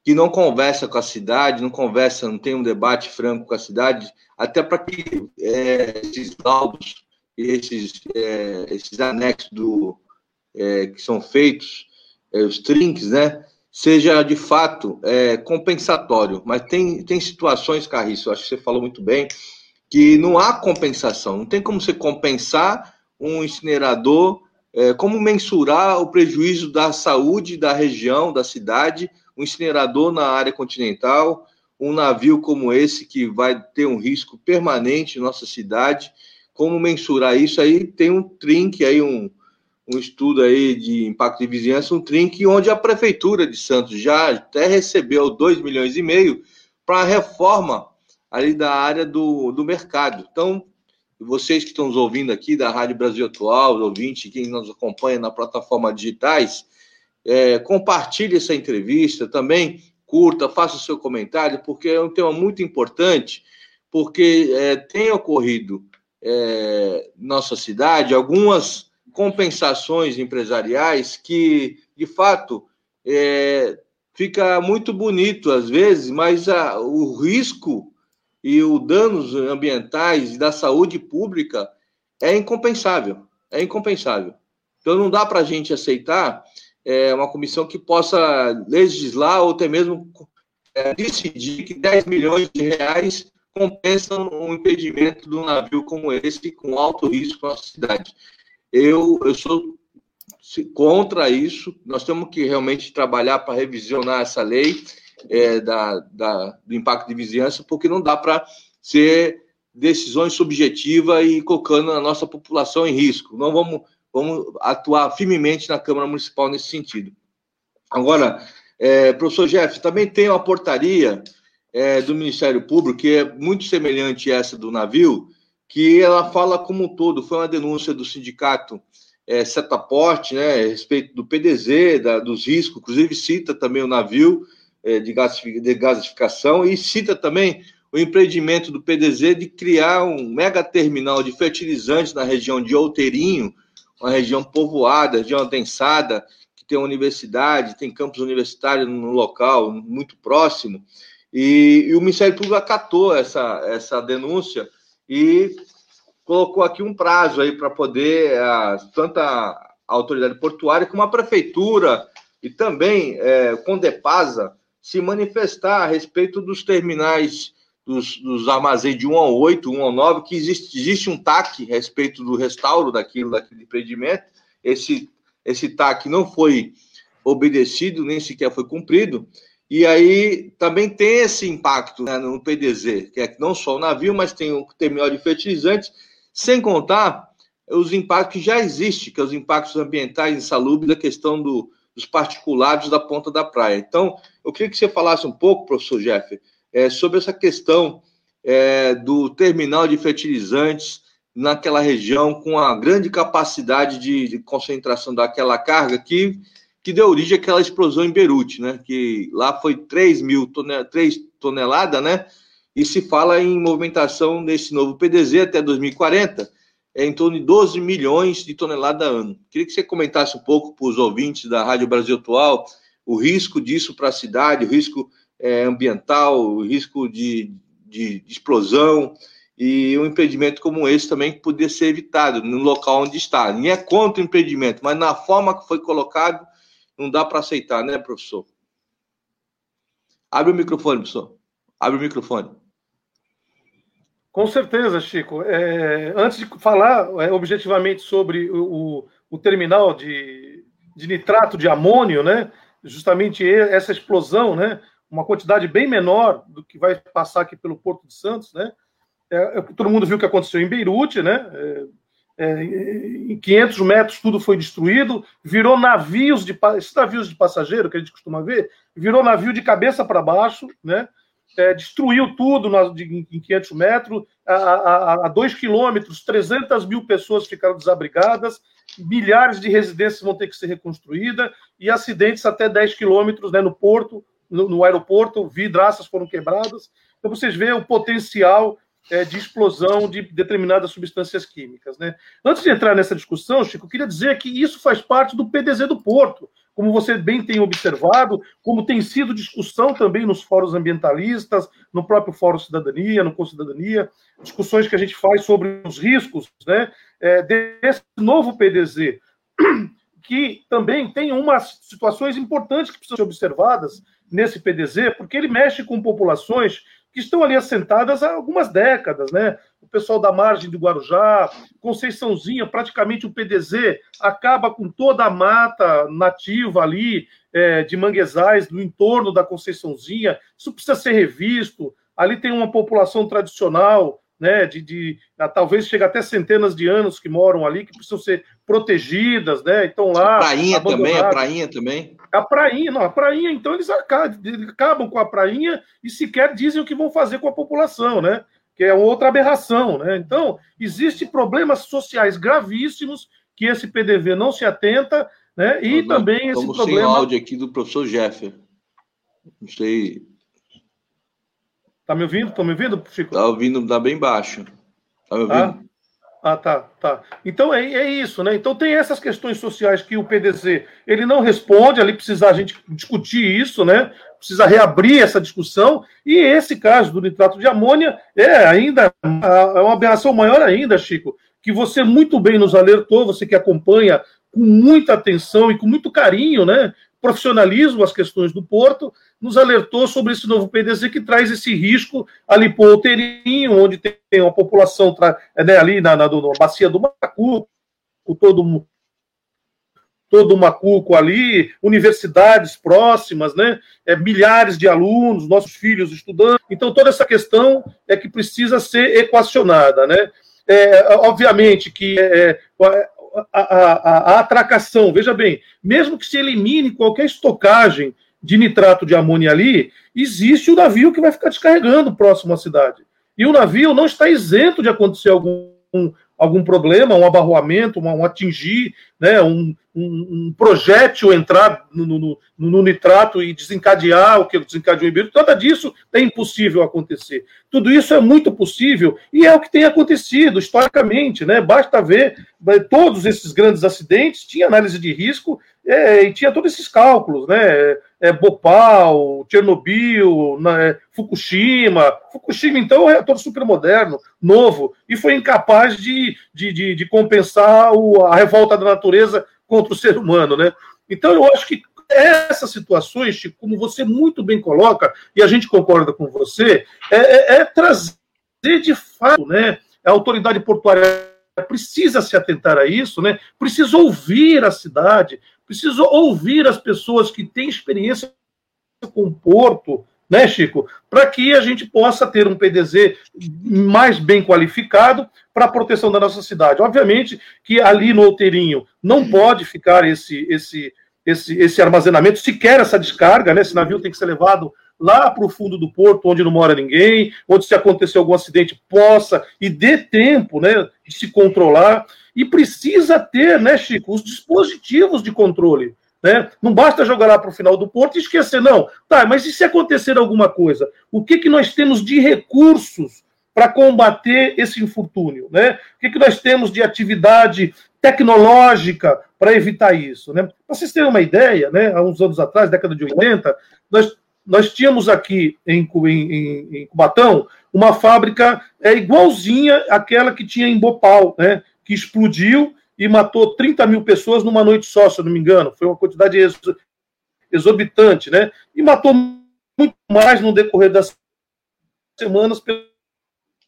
que não conversa com a cidade, não conversa, não tem um debate franco com a cidade, até para que é, esses laudos, esses, é, esses anexos do, que são feitos, os trinques, né, seja de fato compensatório. Mas tem, tem situações, Carriço, acho que você falou muito bem, que não há compensação, não tem como você compensar um incinerador, é, como mensurar o prejuízo da saúde da região, da cidade, um incinerador na área continental, um navio como esse que vai ter um risco permanente em nossa cidade, como mensurar isso aí? Tem um trinque aí, um, um estudo aí de impacto de vizinhança, um trinque onde a prefeitura de Santos já até recebeu 2 milhões e meio para a reforma ali da área do, do mercado. Então, vocês que estão nos ouvindo aqui da Rádio Brasil Atual, ouvinte, quem nos acompanha na plataforma digitais, é, compartilhe essa entrevista também, curta, faça o seu comentário, porque é um tema muito importante, porque é, tem ocorrido é, nossa cidade algumas compensações empresariais que, de fato, é, fica muito bonito às vezes, mas a, o risco e o danos ambientais e da saúde pública é incompensável, é incompensável. Então não dá para a gente aceitar é, uma comissão que possa legislar ou até mesmo é, decidir que 10 milhões de reais compensam um impedimento de um navio como esse com alto risco na nossa cidade. Eu, eu sou contra isso, nós temos que realmente trabalhar para revisionar essa lei é, da, da, do impacto de vizinhança, porque não dá para ser decisões subjetivas e colocando a nossa população em risco. Não vamos, vamos atuar firmemente na Câmara Municipal nesse sentido. Agora, é, professor Jeff, também tem uma portaria é, do Ministério Público, que é muito semelhante a essa do navio, que ela fala como um todo, foi uma denúncia do sindicato é, Setaporte, né, a respeito do PDZ, da, dos riscos, inclusive cita também o navio, de, gasificação e cita também o empreendimento do PDZ de criar um mega terminal de fertilizantes na região de Outeirinho, uma região povoada, região adensada, que tem universidade, tem campus universitário no local, muito próximo. E, e o Ministério Público acatou essa, essa denúncia e colocou aqui um prazo aí para poder, a, tanto a autoridade portuária como a prefeitura e também é, Condepasa se manifestar a respeito dos terminais, dos, dos armazéns de 1 ao 8, 1 ao 9, que existe, existe um TAC a respeito do restauro daquilo, daquele empreendimento. Esse, esse TAC não foi obedecido, nem sequer foi cumprido. E aí também tem esse impacto né, no PDZ, que é não só o navio, mas tem o terminal de fertilizantes, sem contar os impactos que já existem, que é os impactos ambientais insalubres da questão do, dos particulados da ponta da praia. Então, eu queria que você falasse um pouco, professor Jeff, é, sobre essa questão é, do terminal de fertilizantes naquela região com a grande capacidade de, de, concentração daquela carga que, que deu origem àquela explosão em Beirute, né? Que lá foi 3 mil tonel, 3 toneladas, né? E se fala em movimentação nesse novo PDZ até 2040 é em torno de 12 milhões de toneladas a ano. Queria que você comentasse um pouco para os ouvintes da Rádio Brasil Atual o risco disso para a cidade, o risco é, ambiental, o risco de, de, de, explosão, e um empreendimento como esse também poderia ser evitado no local onde está. Nem é contra o empreendimento, mas na forma que foi colocado, não dá para aceitar, né, professor? Abre o microfone, professor. Abre o microfone. Com certeza, Chico. É, antes de falar é, objetivamente sobre o, o terminal de, de, nitrato de amônio, né, justamente essa explosão, né, uma quantidade bem menor do que vai passar aqui pelo Porto de Santos, né, é, é todo mundo viu o que aconteceu em Beirute, né, é, é em 500 metros tudo foi destruído, virou navios de esses navios de passageiro que a gente costuma ver, virou navio de cabeça para baixo, né? É, destruiu tudo na, de, em 500 metros, a, a, a 2 quilômetros, 300 mil pessoas ficaram desabrigadas, milhares de residências vão ter que ser reconstruídas, e acidentes até 10 quilômetros né, no porto, no, no, aeroporto, vidraças foram quebradas. Então, vocês veem o potencial é, de explosão de determinadas substâncias químicas. Né? Antes de entrar nessa discussão, Chico, queria dizer que isso faz parte do PDZ do Porto como você bem tem observado, como tem sido discussão também nos fóruns ambientalistas, no próprio Fórum Cidadania, no Cidadania, discussões que a gente faz sobre os riscos né, é, desse novo PDZ, <clears throat> que também tem umas situações importantes que precisam ser observadas nesse PDZ, porque ele mexe com populações que estão ali assentadas há algumas décadas, né? O pessoal da margem do Guarujá, Conceiçãozinha, praticamente o PDZ acaba com toda a mata nativa ali é, de manguezais no entorno da Conceiçãozinha. Isso precisa ser revisto. Ali tem uma população tradicional, né? De, de talvez chega até centenas de anos que moram ali, que precisam ser protegidas, né? Então lá. A prainha também, a prainha também. A prainha, não, a prainha, então eles acabam, acabam com a prainha e sequer dizem o que vão fazer com a população, né? Que é outra aberração, né? Então, existem problemas sociais gravíssimos que esse PDV não se atenta, né? E Nós também esse problema. Sem áudio aqui do professor Jeffer. Não sei. Tá me ouvindo? Estão me ouvindo, Chico? Tá ouvindo, tá bem baixo. Tá me ouvindo? Ah? Ah, tá, tá. Então é, é isso, né? Então tem essas questões sociais que o PDC ele não responde, ali precisa a gente discutir isso, né? Precisa reabrir essa discussão. E esse caso do nitrato de amônia é ainda é uma aberração maior ainda, Chico, que você muito bem nos alertou, você que acompanha com muita atenção e com muito carinho, né? Profissionalismo as questões do Porto, nos alertou sobre esse novo PDZ que traz esse risco ali o Outeirinho, onde tem uma população né, ali na, na, na, bacia do Macuco, todo todo o Macuco ali, universidades próximas, né? É, milhares de alunos, nossos filhos estudando. Então, toda essa questão é que precisa ser equacionada, né? É, obviamente que é, a, a, a, atracação, veja bem, mesmo que se elimine qualquer estocagem de nitrato de amônia ali, existe o navio que vai ficar descarregando próximo à cidade. E o navio não está isento de acontecer algum, algum problema, um abarroamento, um, um atingir, né, um, um, um projétil entrar no, no, no, nitrato e desencadear o que desencadeou em Beirute, nada disso é impossível acontecer. Tudo isso é muito possível e é o que tem acontecido historicamente, né? Basta ver né, todos esses grandes acidentes, tinha análise de risco é, e tinha todos esses cálculos, né? É, Bhopal, Chernobyl, né, Fukushima. Fukushima, então, é um reator supermoderno, novo, e foi incapaz de, de, de, de compensar o, a revolta da natureza contra o ser humano, né? Então, eu acho que essas situações, como você muito bem coloca, e a gente concorda com você, é, é, é trazer de fato, né? A autoridade portuária precisa se atentar a isso, né? Precisa ouvir a cidade, precisa ouvir as pessoas que têm experiência com o porto, né, Chico? Para que a gente possa ter um PDZ mais bem qualificado para a proteção da nossa cidade. Obviamente que ali no Outeirinho não pode ficar esse, esse, esse, esse armazenamento, sequer essa descarga, né? Esse navio tem que ser levado lá para o fundo do porto, onde não mora ninguém, onde se acontecer algum acidente possa e dê tempo né, de se controlar. E precisa ter, né, Chico, os dispositivos de controle. Né? Não basta jogar lá para o final do porto e esquecer, não. Tá, mas e se acontecer alguma coisa? O que, que nós temos de recursos para combater esse infortúnio? Né? O que, que nós temos de atividade tecnológica para evitar isso. Né? Para vocês terem uma ideia, né, há uns anos atrás, década de 80, nós, nós tínhamos aqui em, em, em Cubatão uma fábrica é, igualzinha àquela que tinha em Bopal, né, que explodiu e matou 30 mil pessoas numa noite só, se eu não me engano. Foi uma quantidade exorbitante, né? E matou muito mais no decorrer das semanas pela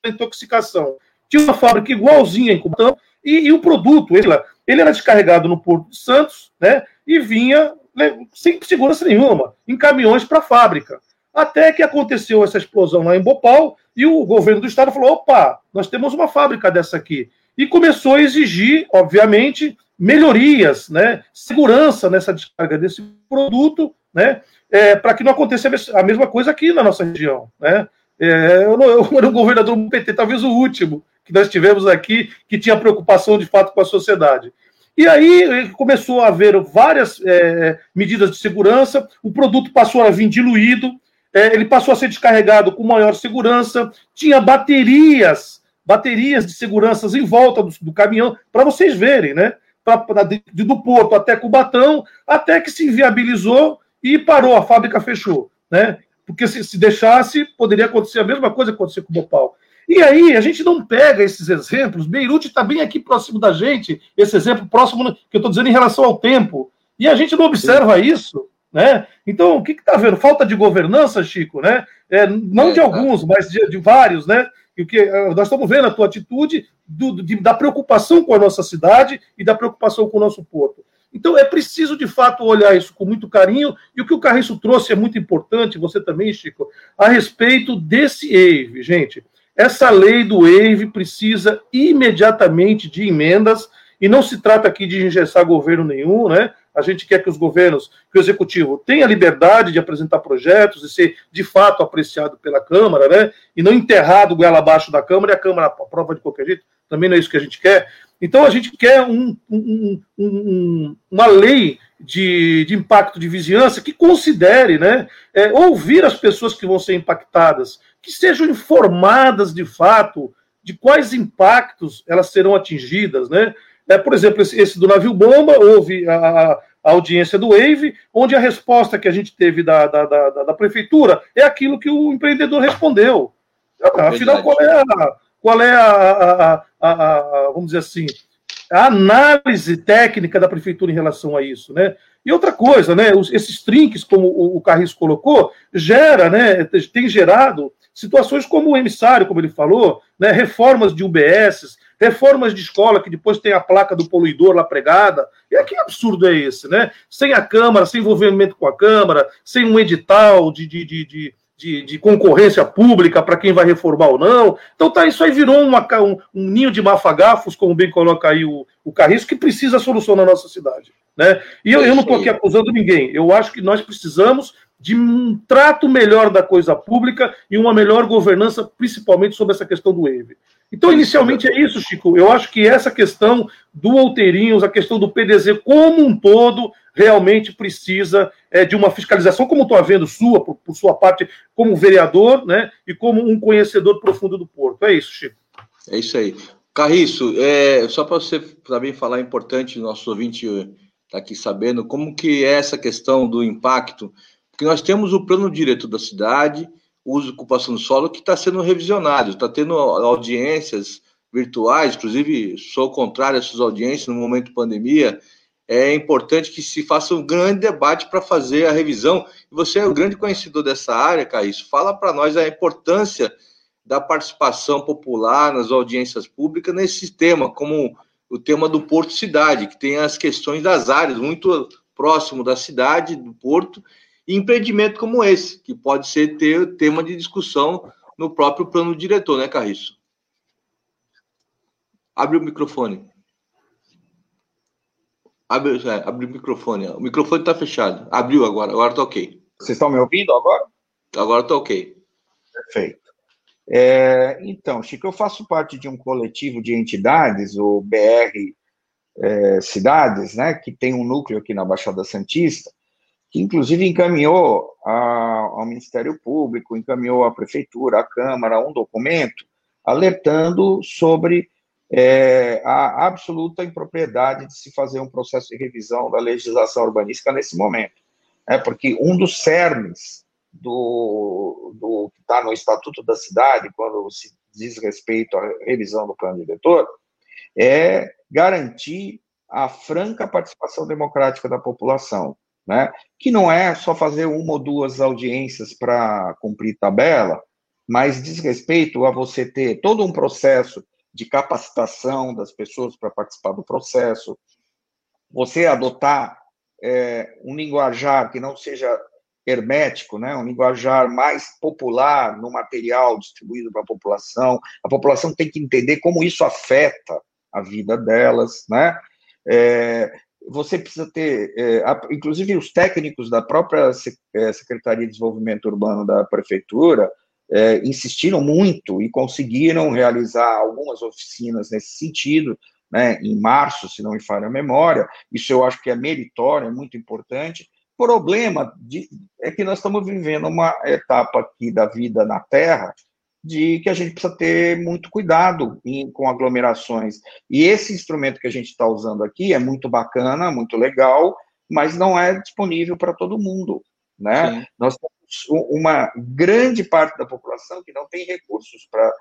intoxicação. Tinha uma fábrica igualzinha em Cubatão e, e o produto, ele, ele era descarregado no Porto de Santos, né? E vinha né, sem segurança nenhuma, em caminhões para a fábrica. Até que aconteceu essa explosão lá em Bopal e o governo do estado falou: opa, nós temos uma fábrica dessa aqui. E começou a exigir, obviamente, melhorias, né, segurança nessa descarga desse produto, né, é, para que não aconteça a mesma coisa aqui na nossa região. Né. É, eu, eu, eu <laughs> era o governador do PT, talvez o último que nós tivemos aqui, que tinha preocupação de fato com a sociedade. E aí começou a haver várias é, medidas de segurança, o produto passou a vir diluído, é, ele passou a ser descarregado com maior segurança, tinha baterias, baterias de segurança em volta do, do caminhão, para vocês verem, né? Pra, pra, de, do Porto até Cubatão, até que se inviabilizou e parou, a fábrica fechou, né? Porque se, se deixasse, poderia acontecer a mesma coisa que aconteceu com o Bopal. E aí, a gente não pega esses exemplos. Beirute está bem aqui próximo da gente, esse exemplo próximo que eu estou dizendo em relação ao tempo. E a gente não observa isso. Né? Então, o que está vendo? Falta de governança, Chico, né? É, não é, de alguns, mas de, de, vários, né? E o que eh, nós estamos vendo a tua atitude do, de, da preocupação com a nossa cidade e da preocupação com o nosso porto. Então é preciso de fato olhar isso com muito carinho, e o que o Carriço trouxe é muito importante, você também, Chico, a respeito desse EIVE, gente. Essa lei do EIVE precisa imediatamente de emendas, e não se trata aqui de engessar governo nenhum, né? A gente quer que os governos, que o executivo tenha liberdade de apresentar projetos e ser de fato apreciado pela Câmara, né? E não enterrado goela abaixo da Câmara e a Câmara aprova de qualquer jeito. Também não é isso que a gente quer. Então a gente quer um, um, um, uma lei de, de, impacto de vizinhança que considere, né? É, ouvir as pessoas que vão ser impactadas que sejam informadas de fato de quais impactos elas serão atingidas, né? É, por exemplo, esse, esse do navio bomba, houve a, a, audiência do Wave, onde a resposta que a gente teve da, da, da, da prefeitura é aquilo que o empreendedor respondeu. Afinal, qual é a, qual é a, a, vamos dizer assim, a análise técnica da prefeitura em relação a isso, né? E outra coisa, né? esses trinques, como o, o Carris colocou, gera, né? Tem gerado situações como o emissário, como ele falou, né, reformas de UBS, reformas de escola que depois tem a placa do poluidor lá pregada. E que absurdo é esse, né? Sem a Câmara, sem envolvimento com a Câmara, sem um edital de, de, de, de de, de, concorrência pública para quem vai reformar ou não. Então tá, isso aí virou uma, um, um, ninho de mafagafos, como bem coloca aí o, o Carriço, que precisa solução na nossa cidade. Né? E eu, eu não estou aqui acusando ninguém. Eu acho que nós precisamos de um trato melhor da coisa pública e uma melhor governança, principalmente sobre essa questão do EVE. Então, inicialmente é isso, Chico. Eu acho que essa questão do Outeirinhos, a questão do PDZ como um todo, realmente precisa é, de uma fiscalização, como estou vendo sua, por, por, sua parte, como vereador, né, e como um conhecedor profundo do Porto. É isso, Chico. É isso aí. Carriço, é, só para você também falar, é importante, nosso ouvinte estar tá aqui sabendo, como que é essa questão do impacto porque nós temos o plano diretor da cidade, uso e ocupação do solo, que está sendo revisionado, está tendo audiências virtuais, inclusive sou contrário a essas audiências no momento de pandemia. É importante que se faça um grande debate para fazer a revisão. Você é o grande conhecedor dessa área, Caís. Fala para nós a importância da participação popular nas audiências públicas nesse tema, como o tema do Porto Cidade, que tem as questões das áreas muito próximo da cidade, do porto, empreendimento como esse, que pode ser ter tema de discussão no próprio plano diretor, né, Carriço? Abre o microfone. Abre, é, abre o microfone. O microfone está fechado. Abriu agora. Agora está ok. Vocês estão me ouvindo agora? Agora está ok. Perfeito. É, então, Chico, eu faço parte de um coletivo de entidades, o BR é, Cidades, né, que tem um núcleo aqui na Baixada Santista, que inclusive encaminhou ao Ministério Público, encaminhou à Prefeitura, à Câmara, um documento alertando sobre é, a absoluta impropriedade de se fazer um processo de revisão da legislação urbanística nesse momento. É porque um dos cernes do, do que está no Estatuto da Cidade, quando se diz respeito à revisão do plano diretor, é garantir a franca participação democrática da população, né? que não é só fazer uma ou duas audiências para cumprir tabela, mas diz respeito a você ter todo um processo de capacitação das pessoas para participar do processo, você adotar é, um linguajar que não seja hermético, né, um linguajar mais popular no material distribuído para a população. A população tem que entender como isso afeta a vida delas, né? É, você precisa ter, é, inclusive os técnicos da própria é, Secretaria de Desenvolvimento Urbano da Prefeitura é, insistiram muito e conseguiram realizar algumas oficinas nesse sentido, né, em março, se não me falha a memória. Isso eu acho que é meritório, é muito importante. Problema de, é que nós estamos vivendo uma etapa aqui da vida na Terra de que a gente precisa ter muito cuidado em, com aglomerações. E esse instrumento que a gente está usando aqui é muito bacana, muito legal, mas não é disponível para todo mundo. Né? Nós temos uma grande parte da população que não tem recursos para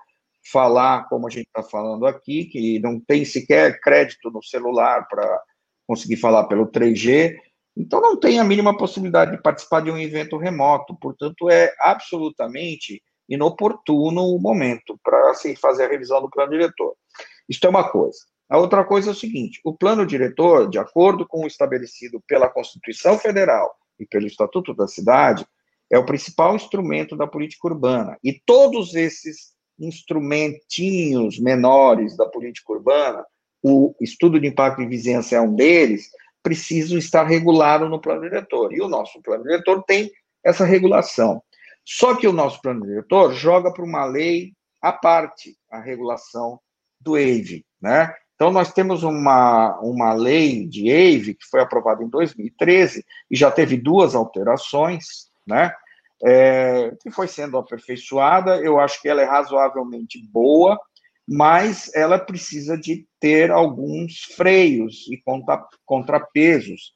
falar como a gente está falando aqui, que não tem sequer crédito no celular para conseguir falar pelo 3G, então não tem a mínima possibilidade de participar de um evento remoto, portanto é absolutamente inoportuno o momento para se fazer a revisão do plano diretor. Isso é uma coisa. A outra coisa é o seguinte: o plano diretor, de acordo com o estabelecido pela Constituição Federal e pelo Estatuto da Cidade, é o principal instrumento da política urbana. E todos esses instrumentinhos menores da política urbana, o estudo de impacto de vizinhança é um deles, precisam estar regulados no plano diretor. E o nosso plano diretor tem essa regulação. Só que o nosso plano diretor joga para uma lei à parte a regulação do EIVE, né? Então, nós temos uma, uma lei de EIVE que foi aprovada em 2013 e já teve duas alterações, né? É, que foi sendo aperfeiçoada. Eu acho que ela é razoavelmente boa, mas ela precisa de ter alguns freios e contra, contrapesos.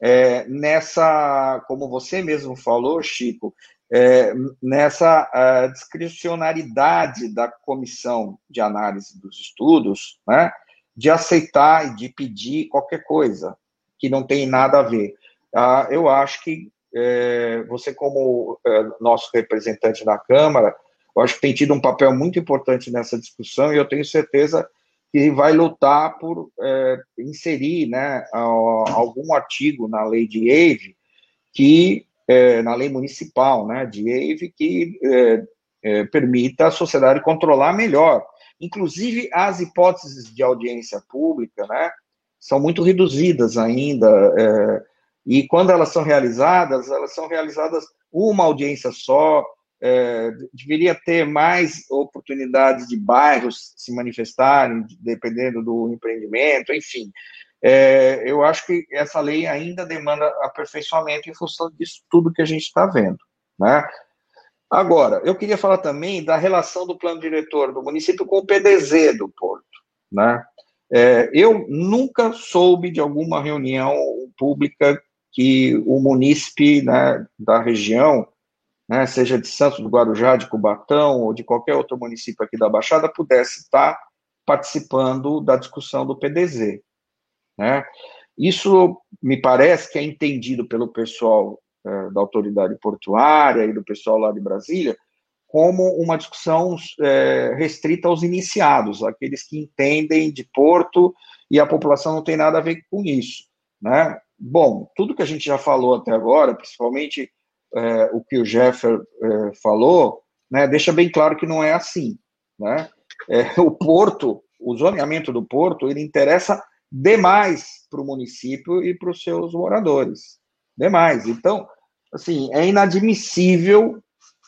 É, nessa, como você mesmo falou, Chico, é, nessa discricionariedade da comissão de análise dos estudos, né, de aceitar e de pedir qualquer coisa que não tem nada a ver. Ah, eu acho que é, você, como é, nosso representante na Câmara, eu acho que tem tido um papel muito importante nessa discussão e eu tenho certeza que vai lutar por é, inserir né, algum artigo na lei de EIVE que é, na lei municipal, né, de EIV, que é, é, permita a sociedade controlar melhor. Inclusive, as hipóteses de audiência pública, né, são muito reduzidas ainda, é, e quando elas são realizadas, elas são realizadas uma audiência só, é, deveria ter mais oportunidades de bairros se manifestarem, dependendo do empreendimento, enfim é, eu acho que essa lei ainda demanda aperfeiçoamento em função disso tudo que a gente está vendo, né? Agora, eu queria falar também da relação do plano diretor do município com o PDZ do Porto, né? É, eu nunca soube de alguma reunião pública que o munícipe né, da região, né, seja de Santos do Guarujá, de Cubatão ou de qualquer outro município aqui da Baixada, pudesse estar participando da discussão do PDZ. Né? Isso me parece que é entendido pelo pessoal é, da autoridade portuária e do pessoal lá de Brasília como uma discussão é, restrita aos iniciados, aqueles que entendem de porto e a população não tem nada a ver com isso. Né? Bom, tudo que a gente já falou até agora, principalmente é, o que o Jeffer falou, né, deixa bem claro que não é assim. Né? É, o porto, o zoneamento do porto, ele interessa demais para o município e para os seus moradores. Demais. Então, assim, é inadmissível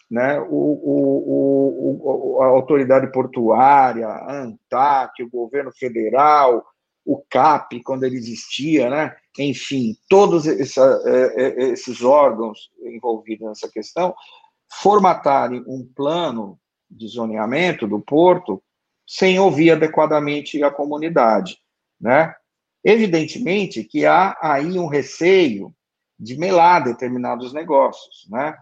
né, o, o, o, a autoridade portuária, a ANTAC, o governo federal, o CAP, quando ele existia, né, enfim, todos essa, é, é, esses órgãos envolvidos nessa questão, formatarem um plano de zoneamento do porto sem ouvir adequadamente a comunidade, né? Evidentemente que há aí um receio de melar determinados negócios, né?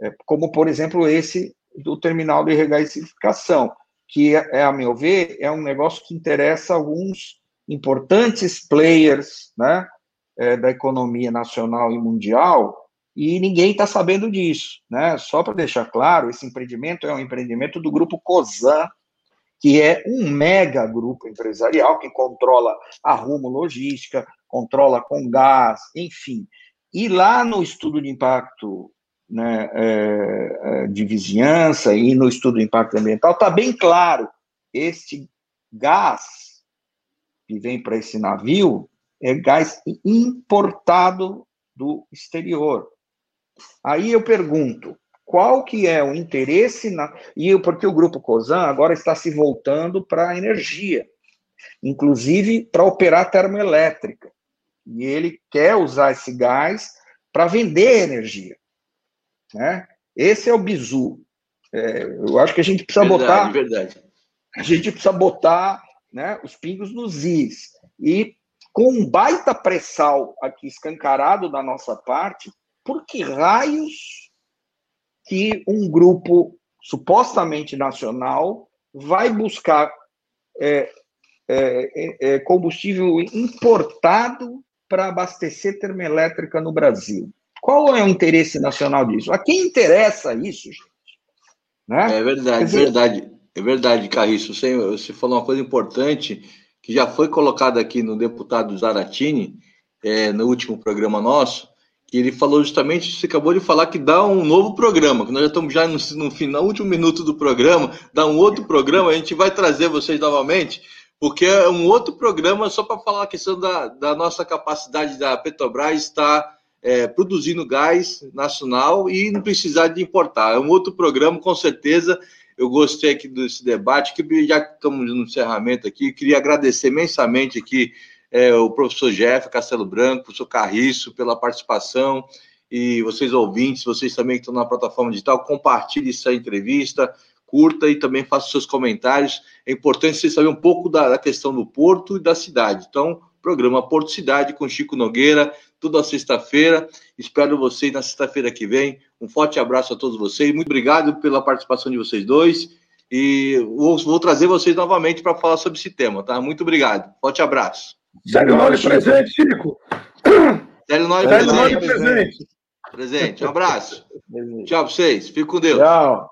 É, como, por exemplo, esse do terminal de regasificação, que, é, a meu ver, é um negócio que interessa alguns importantes players né, é, da economia nacional e mundial, e ninguém está sabendo disso. Né? Só para deixar claro, esse empreendimento é um empreendimento do grupo COSAN, que é um mega grupo empresarial que controla a Rumo Logística, controla com gás, enfim. E lá no estudo de impacto né, é, é de vizinhança e no estudo de impacto ambiental, está bem claro, este gás que vem para esse navio é gás importado do exterior. Aí eu pergunto, qual que é o interesse na e porque o grupo Cosan agora está se voltando para a energia, inclusive para operar termoelétrica. E ele quer usar esse gás para vender energia. Né? Esse é o bizu. É, eu acho que a gente precisa verdade, botar. Verdade. A gente precisa botar né, os pingos nos is. E com um baita pré-sal aqui escancarado da nossa parte, por que raios que um grupo supostamente nacional vai buscar é, é, é, combustível importado para abastecer termoelétrica no Brasil? Qual é o interesse nacional disso? A quem interessa isso, gente? Né? É verdade, dizer... verdade. É verdade, Carriço. Você, você falou uma coisa importante que já foi colocada aqui no deputado Zaratini, é, no último programa nosso, que ele falou justamente, você acabou de falar que dá um novo programa, que nós já estamos já no, no final, último minuto do programa, dá um outro programa, a gente vai trazer vocês novamente, porque é um outro programa só para falar a questão da, da nossa capacidade da Petrobras estar é, produzindo gás nacional e não precisar de importar. É um outro programa, com certeza. Eu gostei aqui desse debate, que já estamos no encerramento aqui, queria agradecer imensamente aqui é, o professor Jeff Castelo Branco, o professor Carriço, pela participação, e vocês ouvintes, vocês também que estão na plataforma digital, compartilhe essa entrevista, curta e também faça seus comentários. É importante vocês saberem um pouco da, da questão do porto e da cidade. Então, programa Porto Cidade com Chico Nogueira, toda sexta-feira. Espero vocês na sexta-feira que vem. Um forte abraço a todos vocês. Muito obrigado pela participação de vocês dois. E vou, vou trazer vocês novamente para falar sobre esse tema, tá? Muito obrigado. Forte abraço. Sério Nori presente, Chico. Sério Nori presente. presente. Presente. Um abraço. Tchau para vocês. Fique com Deus. Tchau.